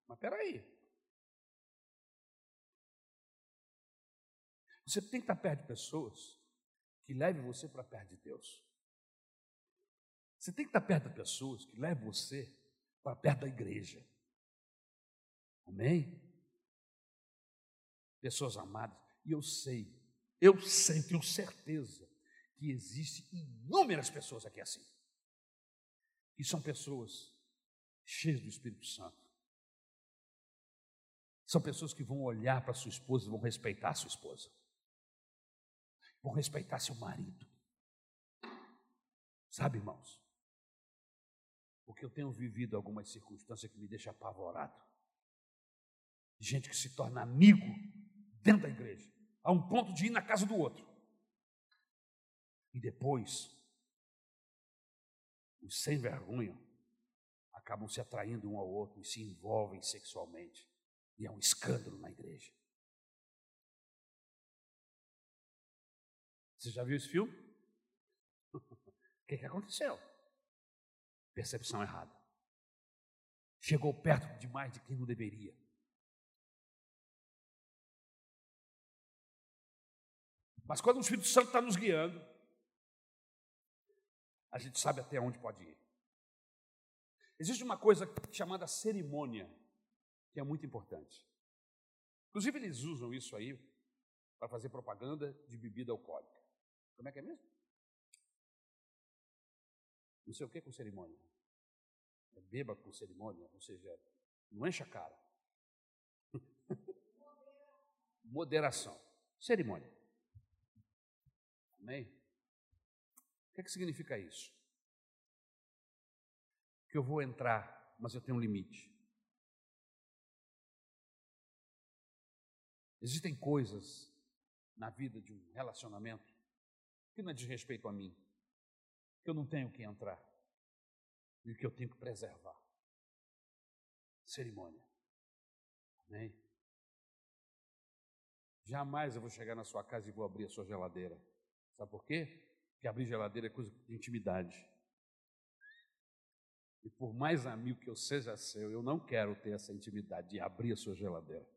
Mas peraí, Você tem que estar perto de pessoas que levem você para perto de Deus. Você tem que estar perto de pessoas que levem você para perto da igreja. Amém? Pessoas amadas. E eu sei, eu sei, tenho certeza que existem inúmeras pessoas aqui assim. E são pessoas cheias do Espírito Santo. São pessoas que vão olhar para sua esposa e vão respeitar a sua esposa vão respeitar seu marido. Sabe, irmãos? Porque eu tenho vivido algumas circunstâncias que me deixam apavorado. Gente que se torna amigo dentro da igreja, a um ponto de ir na casa do outro. E depois, os sem vergonha acabam se atraindo um ao outro e se envolvem sexualmente. E é um escândalo na igreja. Você já viu esse filme? o que, que aconteceu? Percepção errada. Chegou perto demais de quem não deveria. Mas quando o Espírito Santo está nos guiando, a gente sabe até onde pode ir. Existe uma coisa chamada cerimônia, que é muito importante. Inclusive, eles usam isso aí para fazer propaganda de bebida alcoólica. Como é que é mesmo? Não sei o que com cerimônia. É beba com cerimônia, ou seja, não enche a cara. Moderação. Cerimônia. Amém? O que, é que significa isso? Que eu vou entrar, mas eu tenho um limite. Existem coisas na vida de um relacionamento que não é de respeito a mim, que eu não tenho que entrar e que eu tenho que preservar. Cerimônia. Amém? Jamais eu vou chegar na sua casa e vou abrir a sua geladeira. Sabe por quê? Porque abrir geladeira é coisa de intimidade. E por mais amigo que eu seja seu, eu não quero ter essa intimidade de abrir a sua geladeira.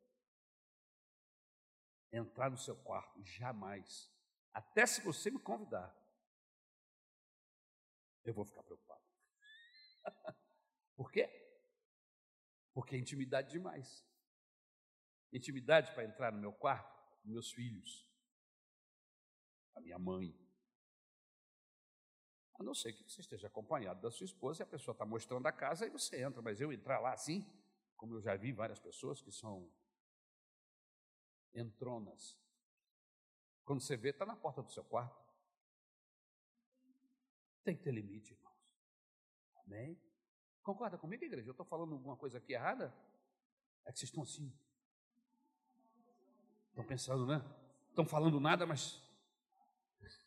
Entrar no seu quarto, jamais. Até se você me convidar, eu vou ficar preocupado. Por quê? Porque é intimidade demais. Intimidade para entrar no meu quarto, com meus filhos, a minha mãe. A não ser que você esteja acompanhado da sua esposa e a pessoa está mostrando a casa e você entra, mas eu entrar lá assim, como eu já vi várias pessoas que são entronas, quando você vê, está na porta do seu quarto. Tem que ter limite, irmãos. Amém? Concorda comigo, igreja? Eu estou falando alguma coisa aqui errada? É que vocês estão assim. Estão pensando, né? Estão falando nada, mas.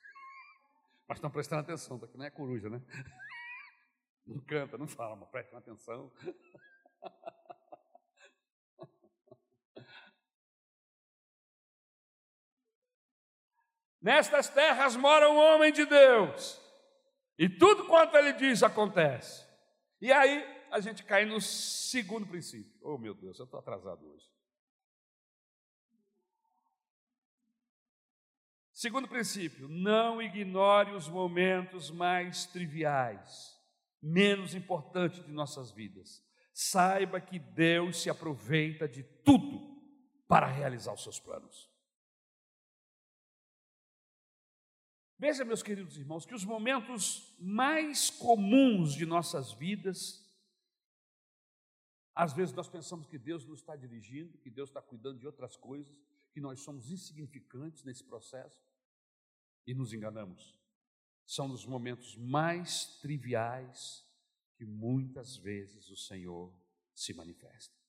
Mas estão prestando atenção, que não é coruja, né? Não canta, não fala, mas prestem atenção. Nestas terras mora um homem de Deus, e tudo quanto ele diz acontece. E aí a gente cai no segundo princípio. Oh meu Deus, eu estou atrasado hoje. Segundo princípio, não ignore os momentos mais triviais, menos importantes de nossas vidas. Saiba que Deus se aproveita de tudo para realizar os seus planos. Veja, meus queridos irmãos, que os momentos mais comuns de nossas vidas, às vezes nós pensamos que Deus não está dirigindo, que Deus está cuidando de outras coisas, que nós somos insignificantes nesse processo, e nos enganamos. São nos momentos mais triviais que muitas vezes o Senhor se manifesta.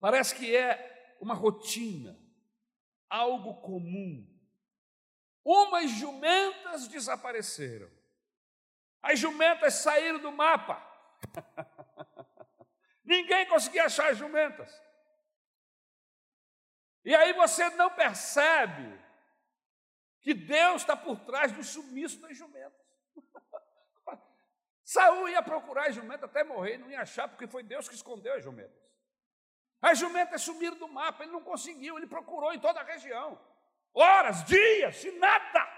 Parece que é uma rotina, algo comum, Umas jumentas desapareceram. As jumentas saíram do mapa. Ninguém conseguia achar as jumentas. E aí você não percebe que Deus está por trás do sumiço das jumentas. Saul ia procurar as jumentas até morrer, não ia achar, porque foi Deus que escondeu as jumentas. As jumentas sumiram do mapa, ele não conseguiu, ele procurou em toda a região horas, dias e nada.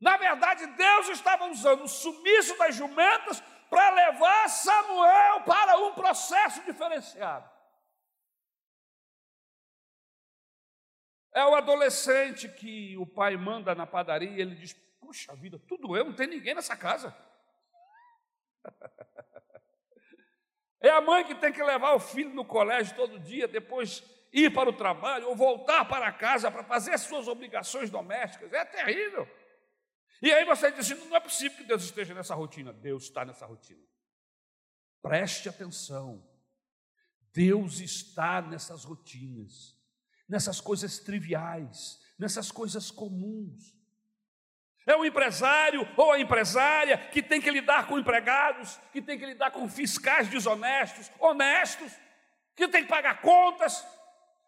Na verdade, Deus estava usando o sumiço das jumentas para levar Samuel para um processo diferenciado. É o adolescente que o pai manda na padaria e ele diz: Puxa vida, tudo eu, não tem ninguém nessa casa. É a mãe que tem que levar o filho no colégio todo dia, depois ir para o trabalho ou voltar para casa para fazer as suas obrigações domésticas. É terrível. E aí você diz assim: não é possível que Deus esteja nessa rotina. Deus está nessa rotina. Preste atenção. Deus está nessas rotinas, nessas coisas triviais, nessas coisas comuns. É o empresário ou a empresária que tem que lidar com empregados, que tem que lidar com fiscais desonestos, honestos, que tem que pagar contas,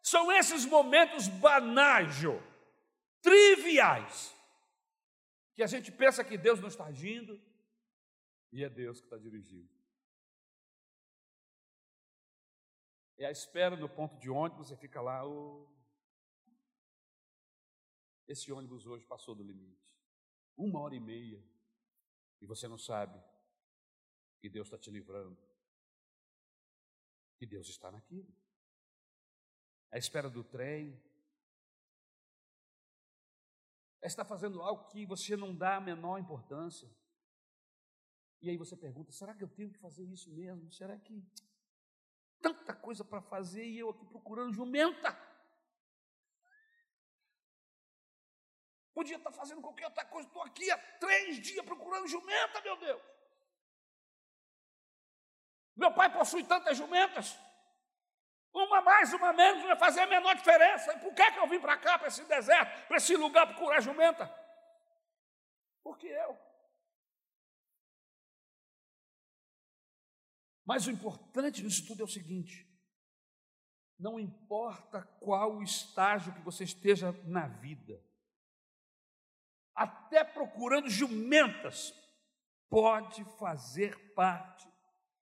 são esses momentos banais, triviais, que a gente pensa que Deus não está agindo e é Deus que está dirigindo. É a espera no ponto de ônibus, você fica lá, oh, esse ônibus hoje passou do limite. Uma hora e meia, e você não sabe que Deus está te livrando, que Deus está naquilo à espera do trem. É estar fazendo algo que você não dá a menor importância. E aí você pergunta: será que eu tenho que fazer isso mesmo? Será que tanta coisa para fazer e eu aqui procurando jumenta? Podia estar fazendo qualquer outra coisa, estou aqui há três dias procurando jumenta, meu Deus. Meu pai possui tantas jumentas. Uma mais, uma menos, não vai fazer a menor diferença. Por que, é que eu vim para cá, para esse deserto, para esse lugar procurar jumenta? Porque eu. Mas o importante nisso tudo é o seguinte: não importa qual o estágio que você esteja na vida, até procurando jumentas, pode fazer parte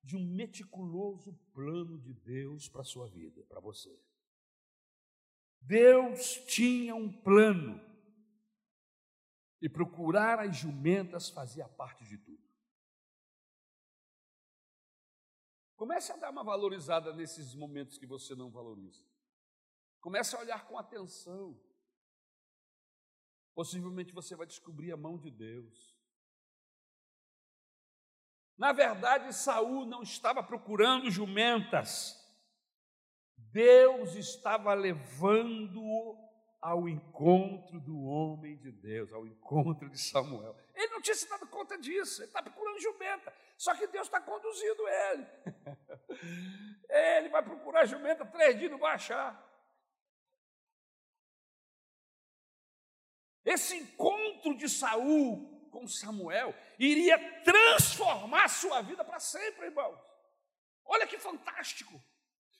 de um meticuloso plano de Deus para a sua vida, para você. Deus tinha um plano e procurar as jumentas fazia parte de tudo. Comece a dar uma valorizada nesses momentos que você não valoriza. Comece a olhar com atenção. Possivelmente você vai descobrir a mão de Deus. Na verdade, Saul não estava procurando jumentas. Deus estava levando-o ao encontro do homem de Deus, ao encontro de Samuel. Ele não tinha se dado conta disso, ele está procurando jumenta, só que Deus está conduzindo ele. Ele vai procurar jumenta três dias não vai achar. Esse encontro de Saul com Samuel iria transformar sua vida para sempre, irmãos. Olha que fantástico.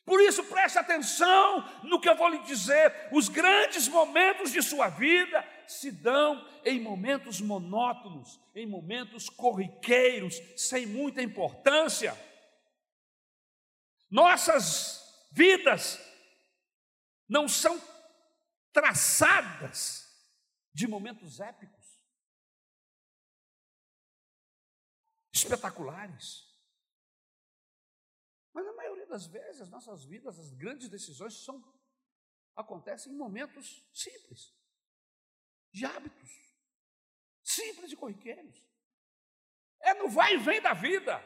Por isso, preste atenção no que eu vou lhe dizer. Os grandes momentos de sua vida se dão em momentos monótonos, em momentos corriqueiros, sem muita importância. Nossas vidas não são traçadas de momentos épicos, espetaculares. Mas na maioria das vezes, as nossas vidas, as grandes decisões são acontecem em momentos simples, de hábitos, simples e corriqueiros. É no vai e vem da vida.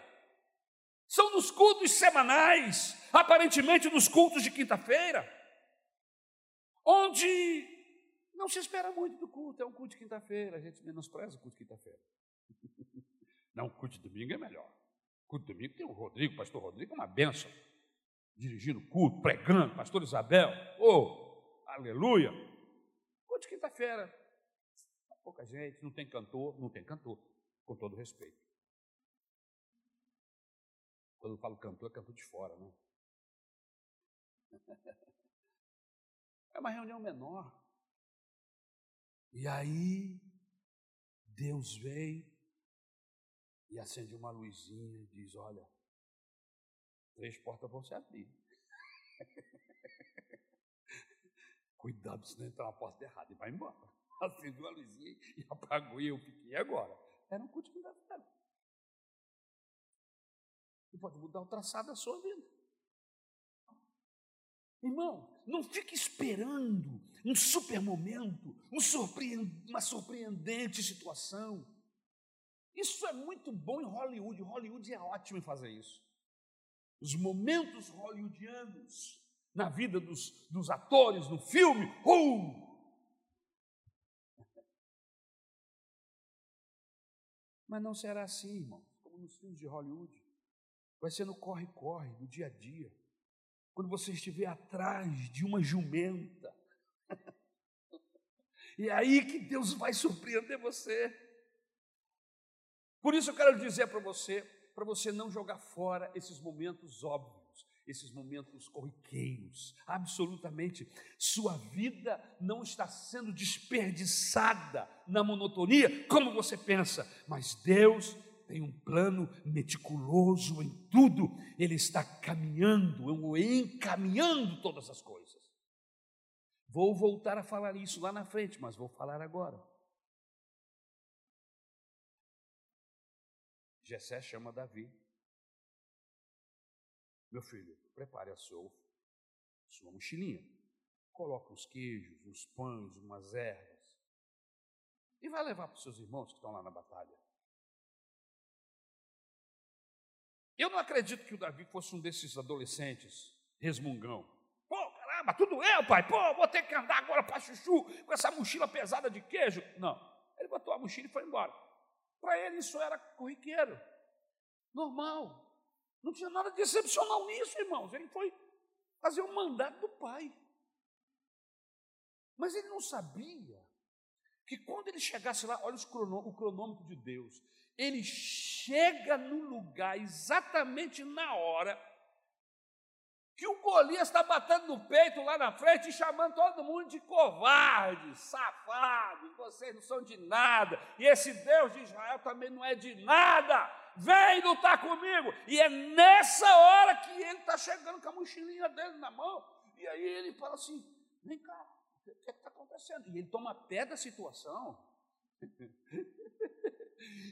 São nos cultos semanais, aparentemente nos cultos de quinta-feira, onde não se espera muito do culto, é um culto de quinta-feira, a gente menospreza o culto de quinta-feira. Não, culto de domingo é melhor. Culto de domingo tem o Rodrigo, o pastor Rodrigo, é uma benção. Dirigindo culto, pregando, pastor Isabel, oh, aleluia. Culto de quinta-feira, pouca gente, não tem cantor, não tem cantor, com todo respeito. Quando eu falo cantor, é cantor de fora, né? É uma reunião menor. E aí, Deus vem e acende uma luzinha e diz: Olha, três portas vão se abrir. Cuidado, senão entrar na porta errada e vai embora. Acendeu a luzinha e apagou e eu fiquei agora. Era um culto não dava E pode mudar o traçado da sua vida. Irmão, não fique esperando um super momento, um uma surpreendente situação. Isso é muito bom em Hollywood. Hollywood é ótimo em fazer isso. Os momentos hollywoodianos na vida dos, dos atores, no filme, uh! Mas não será assim, irmão, como nos filmes de Hollywood. Vai ser no corre-corre, no dia a dia quando você estiver atrás de uma jumenta. e é aí que Deus vai surpreender você. Por isso eu quero dizer para você, para você não jogar fora esses momentos óbvios, esses momentos corriqueiros. Absolutamente, sua vida não está sendo desperdiçada na monotonia, como você pensa, mas Deus tem um plano meticuloso em tudo, Ele está caminhando, encaminhando todas as coisas. Vou voltar a falar isso lá na frente, mas vou falar agora. Jessé chama Davi. Meu filho, prepare a sua, sua mochilinha. Coloca uns queijos, uns pães, umas ervas. E vai levar para os seus irmãos que estão lá na batalha. Eu não acredito que o Davi fosse um desses adolescentes resmungão. Pô, caramba, tudo eu, pai. Pô, vou ter que andar agora para Chuchu com essa mochila pesada de queijo. Não. Ele botou a mochila e foi embora. Para ele isso era corriqueiro, normal. Não tinha nada de excepcional nisso, irmãos. Ele foi fazer o mandato do pai. Mas ele não sabia que quando ele chegasse lá, olha o cronômetro de Deus, ele chega no lugar exatamente na hora que o Golias está batendo no peito lá na frente e chamando todo mundo de covarde, safado, vocês não são de nada, e esse Deus de Israel também não é de nada, vem lutar comigo. E é nessa hora que ele está chegando com a mochilinha dele na mão, e aí ele fala assim: vem cá, o que está acontecendo? E ele toma pé da situação.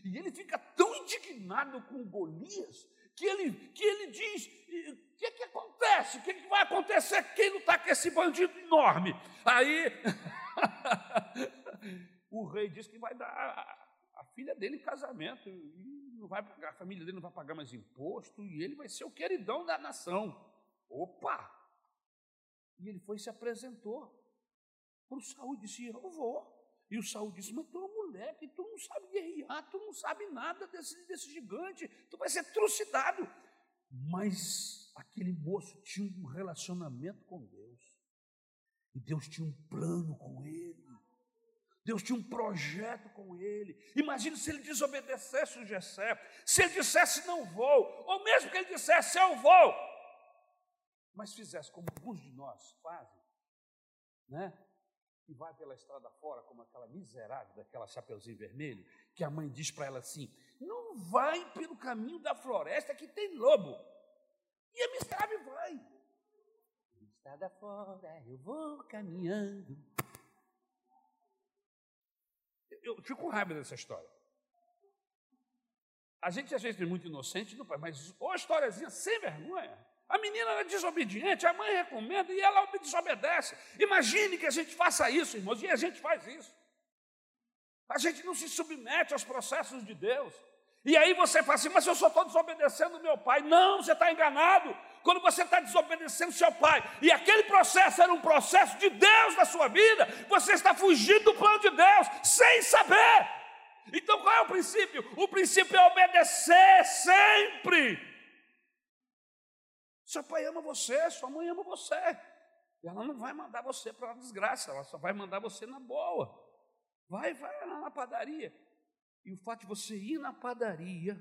E ele fica tão indignado com Golias que ele, que ele diz: o que, que acontece? O que, que vai acontecer? Quem lutar com esse bandido enorme? Aí o rei diz que vai dar a, a filha dele em casamento e não vai pagar, a família dele não vai pagar mais imposto e ele vai ser o queridão da nação. Opa! E ele foi e se apresentou para o Saúl e disse: Eu vou. E o Saul disse: Mas tu é um moleque, tu não sabe guerrear, tu não sabe nada desse, desse gigante, tu vai ser trucidado. Mas aquele moço tinha um relacionamento com Deus. E Deus tinha um plano com ele. Deus tinha um projeto com ele. Imagine se ele desobedecesse o Gessé, se ele dissesse não vou, ou mesmo que ele dissesse eu vou, mas fizesse como alguns de nós fazem, né? E vai pela estrada fora como aquela miserável daquela chapeuzinho vermelho, que a mãe diz para ela assim: não vai pelo caminho da floresta que tem lobo. E a miserável vai. Estrada fora, eu vou caminhando eu fico com raiva dessa história. A gente às vezes é muito inocente, não, mas uma historiazinha sem vergonha. A menina era desobediente, a mãe recomenda e ela desobedece. Imagine que a gente faça isso, irmãos, e a gente faz isso. A gente não se submete aos processos de Deus. E aí você fala assim, mas eu só estou desobedecendo meu pai. Não, você está enganado. Quando você está desobedecendo seu pai, e aquele processo era um processo de Deus na sua vida, você está fugindo do plano de Deus, sem saber. Então qual é o princípio? O princípio é obedecer sempre. Seu pai ama você, sua mãe ama você. E ela não vai mandar você para a desgraça, ela só vai mandar você na boa. Vai, vai lá na padaria. E o fato de você ir na padaria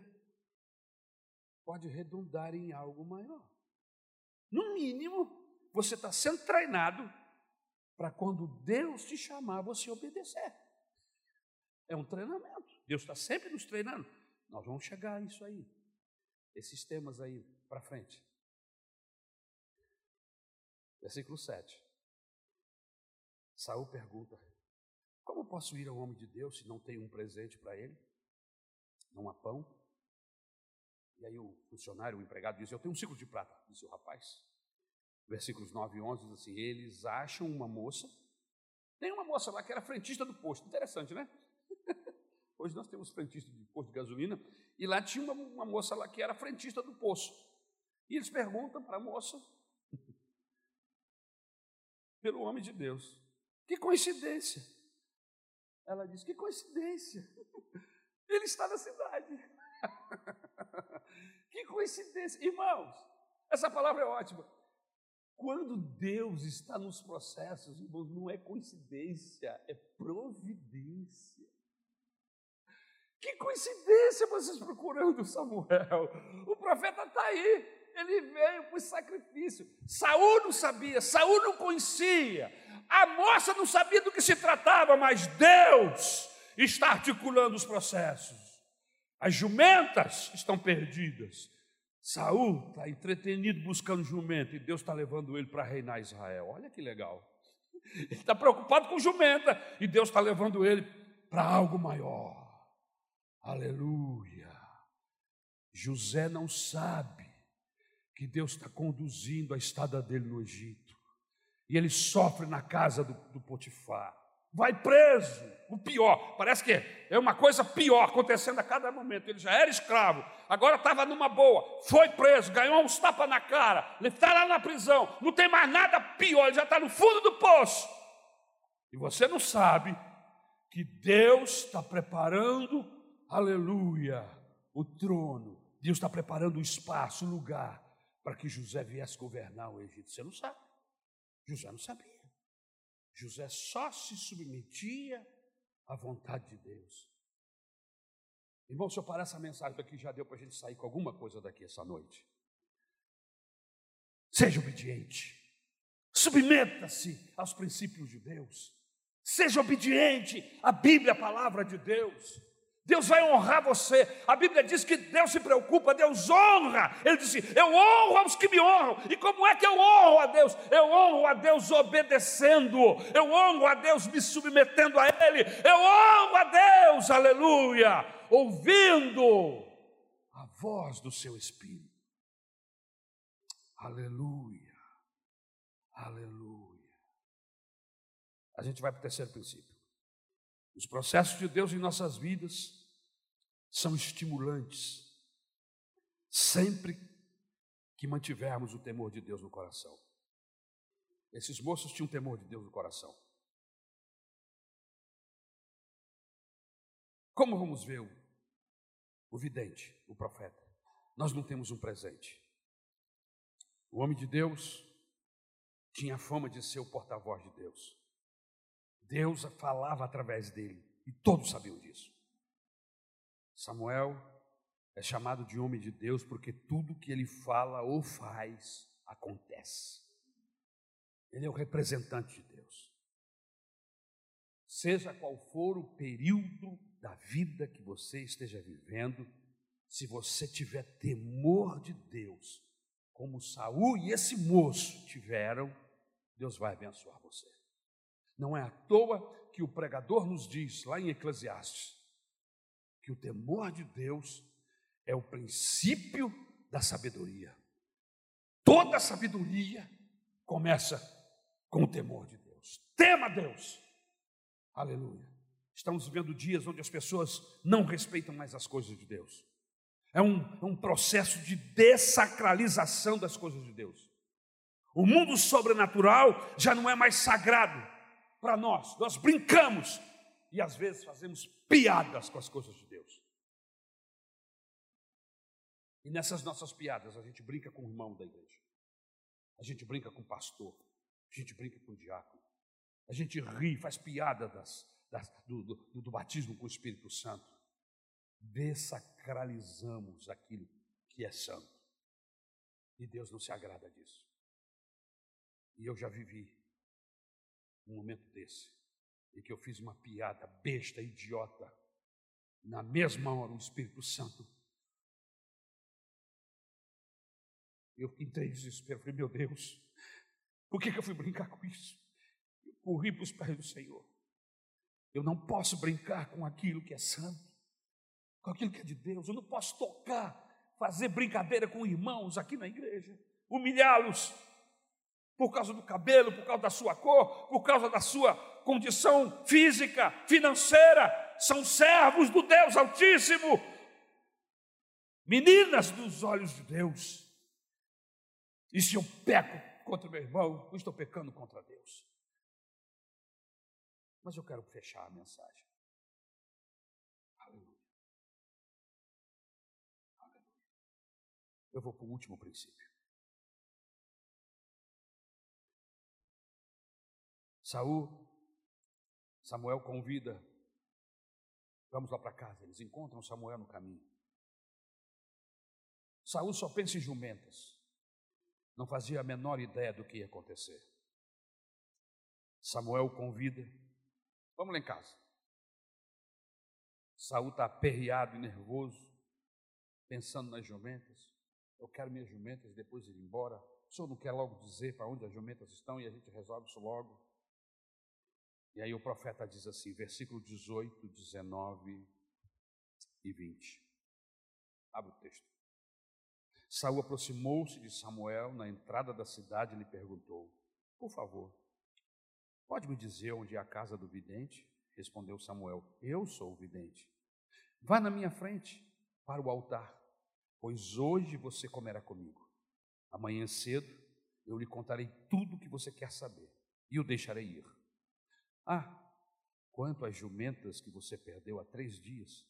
pode redundar em algo maior. No mínimo, você está sendo treinado para quando Deus te chamar, você obedecer. É um treinamento. Deus está sempre nos treinando. Nós vamos chegar a isso aí. Esses temas aí para frente. Versículo 7. Saul pergunta: Como posso ir ao homem de Deus se não tenho um presente para ele? Não há pão, e aí o funcionário, o empregado diz: Eu tenho um ciclo de prata, disse o rapaz. Versículos 9 e 11 diz assim: Eles acham uma moça. Tem uma moça lá que era frentista do posto. Interessante, né? Hoje nós temos frentista de posto de gasolina. E lá tinha uma, uma moça lá que era frentista do poço. E eles perguntam para a moça, pelo homem de Deus: Que coincidência! Ela diz: Que coincidência! Ele está na cidade. que coincidência. Irmãos, essa palavra é ótima. Quando Deus está nos processos, irmãos, não é coincidência, é providência. Que coincidência vocês procurando Samuel. O profeta está aí, ele veio o sacrifício. Saúl não sabia, Saúl não conhecia, a moça não sabia do que se tratava, mas Deus está articulando os processos. As jumentas estão perdidas. Saul está entretenido buscando jumento e Deus está levando ele para reinar Israel. Olha que legal. Ele está preocupado com jumenta e Deus está levando ele para algo maior. Aleluia. José não sabe que Deus está conduzindo a estada dele no Egito. E ele sofre na casa do, do Potifar vai preso. O pior, parece que é uma coisa pior acontecendo a cada momento. Ele já era escravo, agora estava numa boa, foi preso, ganhou uns tapas na cara, ele está lá na prisão, não tem mais nada pior, ele já está no fundo do poço. E você não sabe que Deus está preparando, aleluia, o trono, Deus está preparando o espaço, o lugar, para que José viesse governar o Egito. Você não sabe. José não sabia. José só se submetia à vontade de Deus. Irmão, se eu parar essa mensagem daqui, já deu para a gente sair com alguma coisa daqui essa noite. Seja obediente. Submeta-se aos princípios de Deus. Seja obediente à Bíblia, a palavra de Deus. Deus vai honrar você. A Bíblia diz que Deus se preocupa, Deus honra. Ele disse: Eu honro aos que me honram. E como é que eu honro a Deus? Eu honro a Deus obedecendo. Eu honro a Deus me submetendo a Ele. Eu honro a Deus, aleluia, ouvindo a voz do seu Espírito. Aleluia, aleluia. A gente vai para o terceiro princípio. Os processos de Deus em nossas vidas são estimulantes, sempre que mantivermos o temor de Deus no coração. Esses moços tinham temor de Deus no coração. Como vamos ver o, o vidente, o profeta? Nós não temos um presente. O homem de Deus tinha fama de ser o porta-voz de Deus. Deus falava através dele e todos sabiam disso. Samuel é chamado de homem de Deus porque tudo que ele fala ou faz acontece. Ele é o representante de Deus. Seja qual for o período da vida que você esteja vivendo, se você tiver temor de Deus, como Saul e esse moço tiveram, Deus vai abençoar você. Não é à toa que o pregador nos diz lá em Eclesiastes que o temor de Deus é o princípio da sabedoria. Toda sabedoria começa com o temor de Deus. Tema Deus. Aleluia. Estamos vivendo dias onde as pessoas não respeitam mais as coisas de Deus. É um, é um processo de dessacralização das coisas de Deus. O mundo sobrenatural já não é mais sagrado para nós. Nós brincamos e às vezes fazemos piadas com as coisas de Deus. E nessas nossas piadas, a gente brinca com o irmão da igreja, a gente brinca com o pastor, a gente brinca com o diácono, a gente ri, faz piada das, das, do, do, do batismo com o Espírito Santo. Desacralizamos aquilo que é santo. E Deus não se agrada disso. E eu já vivi um momento desse, em que eu fiz uma piada besta, idiota. Na mesma hora, o Espírito Santo Eu entrei em desespero, falei, meu Deus, por que, que eu fui brincar com isso? Eu corri para os pés do Senhor. Eu não posso brincar com aquilo que é santo, com aquilo que é de Deus. Eu não posso tocar, fazer brincadeira com irmãos aqui na igreja, humilhá-los por causa do cabelo, por causa da sua cor, por causa da sua condição física, financeira. São servos do Deus Altíssimo, meninas dos olhos de Deus. E se eu peco contra meu irmão, eu estou pecando contra Deus. Mas eu quero fechar a mensagem. Aleluia. Aleluia. Eu vou para o último princípio. Saul, Samuel convida, vamos lá para casa. Eles encontram Samuel no caminho. Saul só pensa em jumentas. Não fazia a menor ideia do que ia acontecer. Samuel convida, vamos lá em casa. Saul está aperreado e nervoso, pensando nas jumentas. Eu quero minhas jumentas depois ir embora. O senhor não quer logo dizer para onde as jumentas estão e a gente resolve isso logo? E aí o profeta diz assim, versículo 18, 19 e 20. Abre o texto. Saul aproximou-se de Samuel na entrada da cidade e lhe perguntou: Por favor, pode me dizer onde é a casa do vidente? Respondeu Samuel: Eu sou o vidente. Vá na minha frente para o altar, pois hoje você comerá comigo. Amanhã cedo eu lhe contarei tudo o que você quer saber e o deixarei ir. Ah, quanto às jumentas que você perdeu há três dias,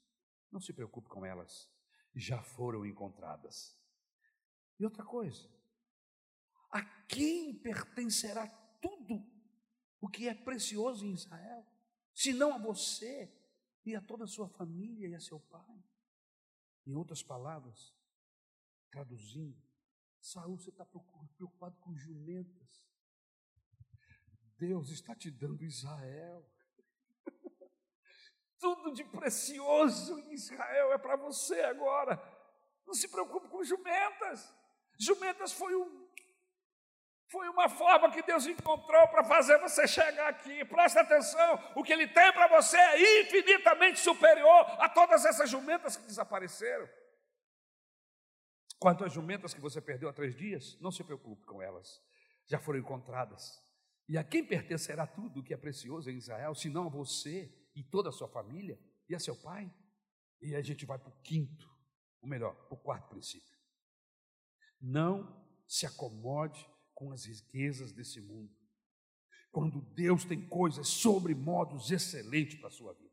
não se preocupe com elas, já foram encontradas. E outra coisa, a quem pertencerá tudo o que é precioso em Israel, se não a você e a toda a sua família e a seu pai? Em outras palavras, traduzindo, Saul, você está preocupado com jumentas. Deus está te dando Israel. Tudo de precioso em Israel é para você agora. Não se preocupe com jumentas. Jumentas foi um foi uma forma que Deus encontrou para fazer você chegar aqui. Presta atenção, o que Ele tem para você é infinitamente superior a todas essas jumentas que desapareceram. Quanto às jumentas que você perdeu há três dias, não se preocupe com elas, já foram encontradas. E a quem pertencerá tudo o que é precioso em Israel, senão a você e toda a sua família e a seu pai? E a gente vai para o quinto, ou melhor, para o quarto princípio. Não se acomode com as riquezas desse mundo. Quando Deus tem coisas sobre modos excelentes para a sua vida.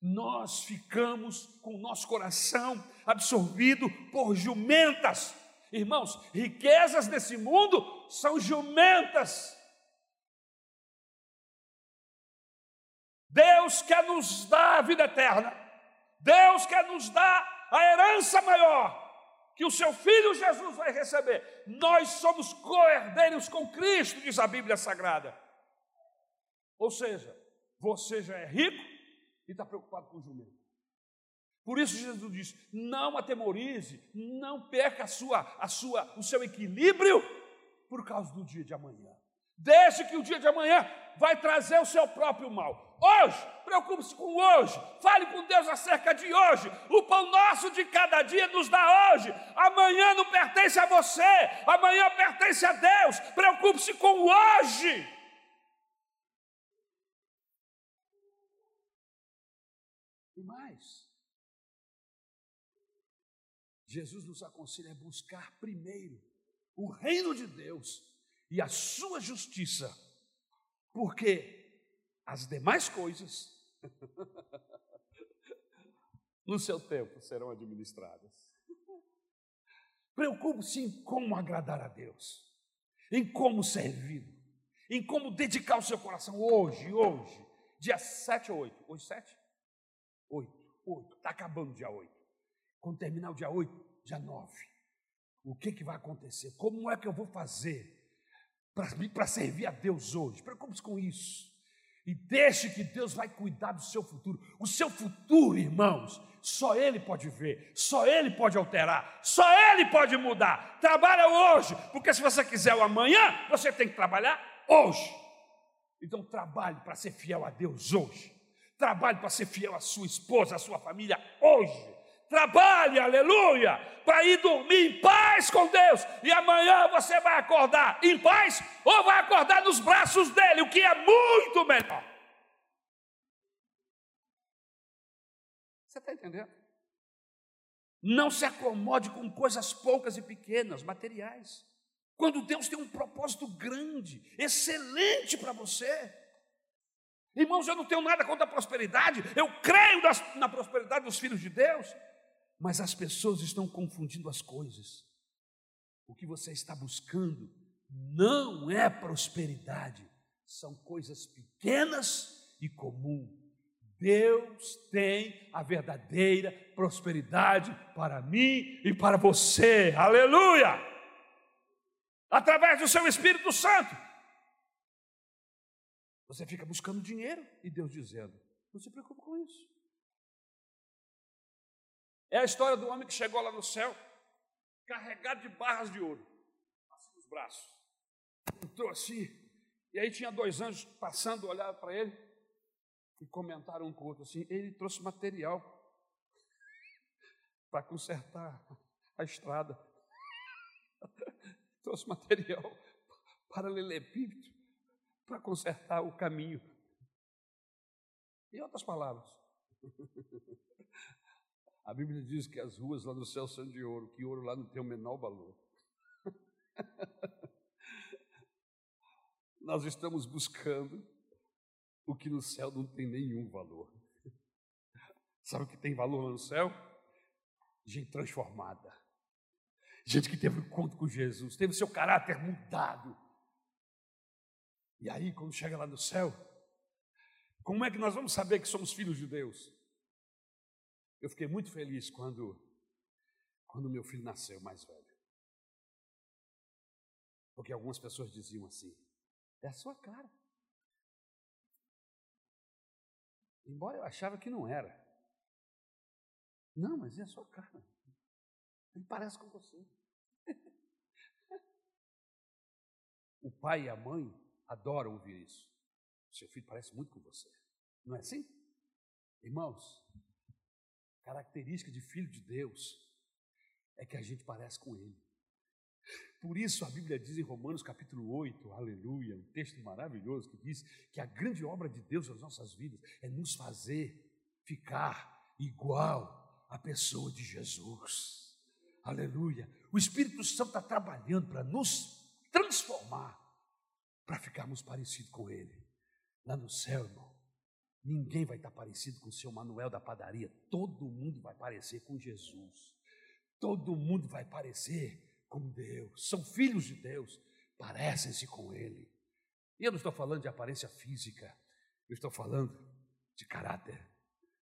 Nós ficamos com o nosso coração absorvido por jumentas Irmãos, riquezas desse mundo são jumentas. Deus quer nos dar a vida eterna. Deus quer nos dar a herança maior que o seu filho Jesus vai receber. Nós somos co-herdeiros com Cristo, diz a Bíblia Sagrada. Ou seja, você já é rico e está preocupado com o jumento. Por isso Jesus diz: não atemorize, não perca a sua, a sua, o seu equilíbrio por causa do dia de amanhã. Deixe que o dia de amanhã vai trazer o seu próprio mal. Hoje, preocupe-se com hoje, fale com Deus acerca de hoje. O pão nosso de cada dia nos dá hoje. Amanhã não pertence a você, amanhã pertence a Deus. Preocupe-se com hoje. E mais, Jesus nos aconselha a buscar primeiro o reino de Deus e a sua justiça, porque as demais coisas, no seu tempo, serão administradas. Preocupe-se em como agradar a Deus, em como servir, em como dedicar o seu coração hoje, hoje, dia 7 ou 8. Hoje 7? 8, 8, está acabando dia 8. Quando terminar o dia 8, dia 9, o que, que vai acontecer? Como é que eu vou fazer para servir a Deus hoje. Preocupe-se com isso. E deixe que Deus vai cuidar do seu futuro. O seu futuro, irmãos, só Ele pode ver, só Ele pode alterar, só Ele pode mudar. Trabalha hoje, porque se você quiser o amanhã, você tem que trabalhar hoje. Então trabalhe para ser fiel a Deus hoje. Trabalhe para ser fiel à sua esposa, à sua família hoje trabalhe, aleluia, para ir dormir em paz com Deus, e amanhã você vai acordar em paz ou vai acordar nos braços dele, o que é muito melhor. Você está entendendo? Não se acomode com coisas poucas e pequenas, materiais. Quando Deus tem um propósito grande, excelente para você. Irmãos, eu não tenho nada contra a prosperidade, eu creio na prosperidade dos filhos de Deus. Mas as pessoas estão confundindo as coisas. O que você está buscando não é prosperidade, são coisas pequenas e comuns. Deus tem a verdadeira prosperidade para mim e para você. Aleluia! Através do seu Espírito Santo. Você fica buscando dinheiro e Deus dizendo: não se preocupe com isso. É a história do homem que chegou lá no céu, carregado de barras de ouro, assim nos braços. Entrou assim, e aí tinha dois anjos passando, olharam para ele e comentaram um com o outro assim: ele trouxe material para consertar a estrada, trouxe material para lelepípedo, para consertar o caminho. Em outras palavras, a Bíblia diz que as ruas lá no céu são de ouro, que ouro lá não tem o menor valor. Nós estamos buscando o que no céu não tem nenhum valor. Sabe o que tem valor lá no céu? Gente transformada. Gente que teve um encontro com Jesus, teve seu caráter mudado. E aí, quando chega lá no céu, como é que nós vamos saber que somos filhos de Deus? Eu fiquei muito feliz quando, quando meu filho nasceu mais velho. Porque algumas pessoas diziam assim: é a sua cara. Embora eu achava que não era. Não, mas é a sua cara. Ele parece com você. o pai e a mãe adoram ouvir isso. Seu filho parece muito com você. Não é assim? Irmãos, característica de filho de Deus é que a gente parece com Ele. Por isso a Bíblia diz em Romanos capítulo 8, aleluia, um texto maravilhoso que diz que a grande obra de Deus nas nossas vidas é nos fazer ficar igual à pessoa de Jesus. Aleluia. O Espírito Santo está trabalhando para nos transformar, para ficarmos parecidos com Ele. Lá no céu, irmão. Ninguém vai estar parecido com o seu Manuel da padaria. Todo mundo vai parecer com Jesus. Todo mundo vai parecer com Deus, são filhos de Deus, parecem-se com Ele. E eu não estou falando de aparência física, eu estou falando de caráter.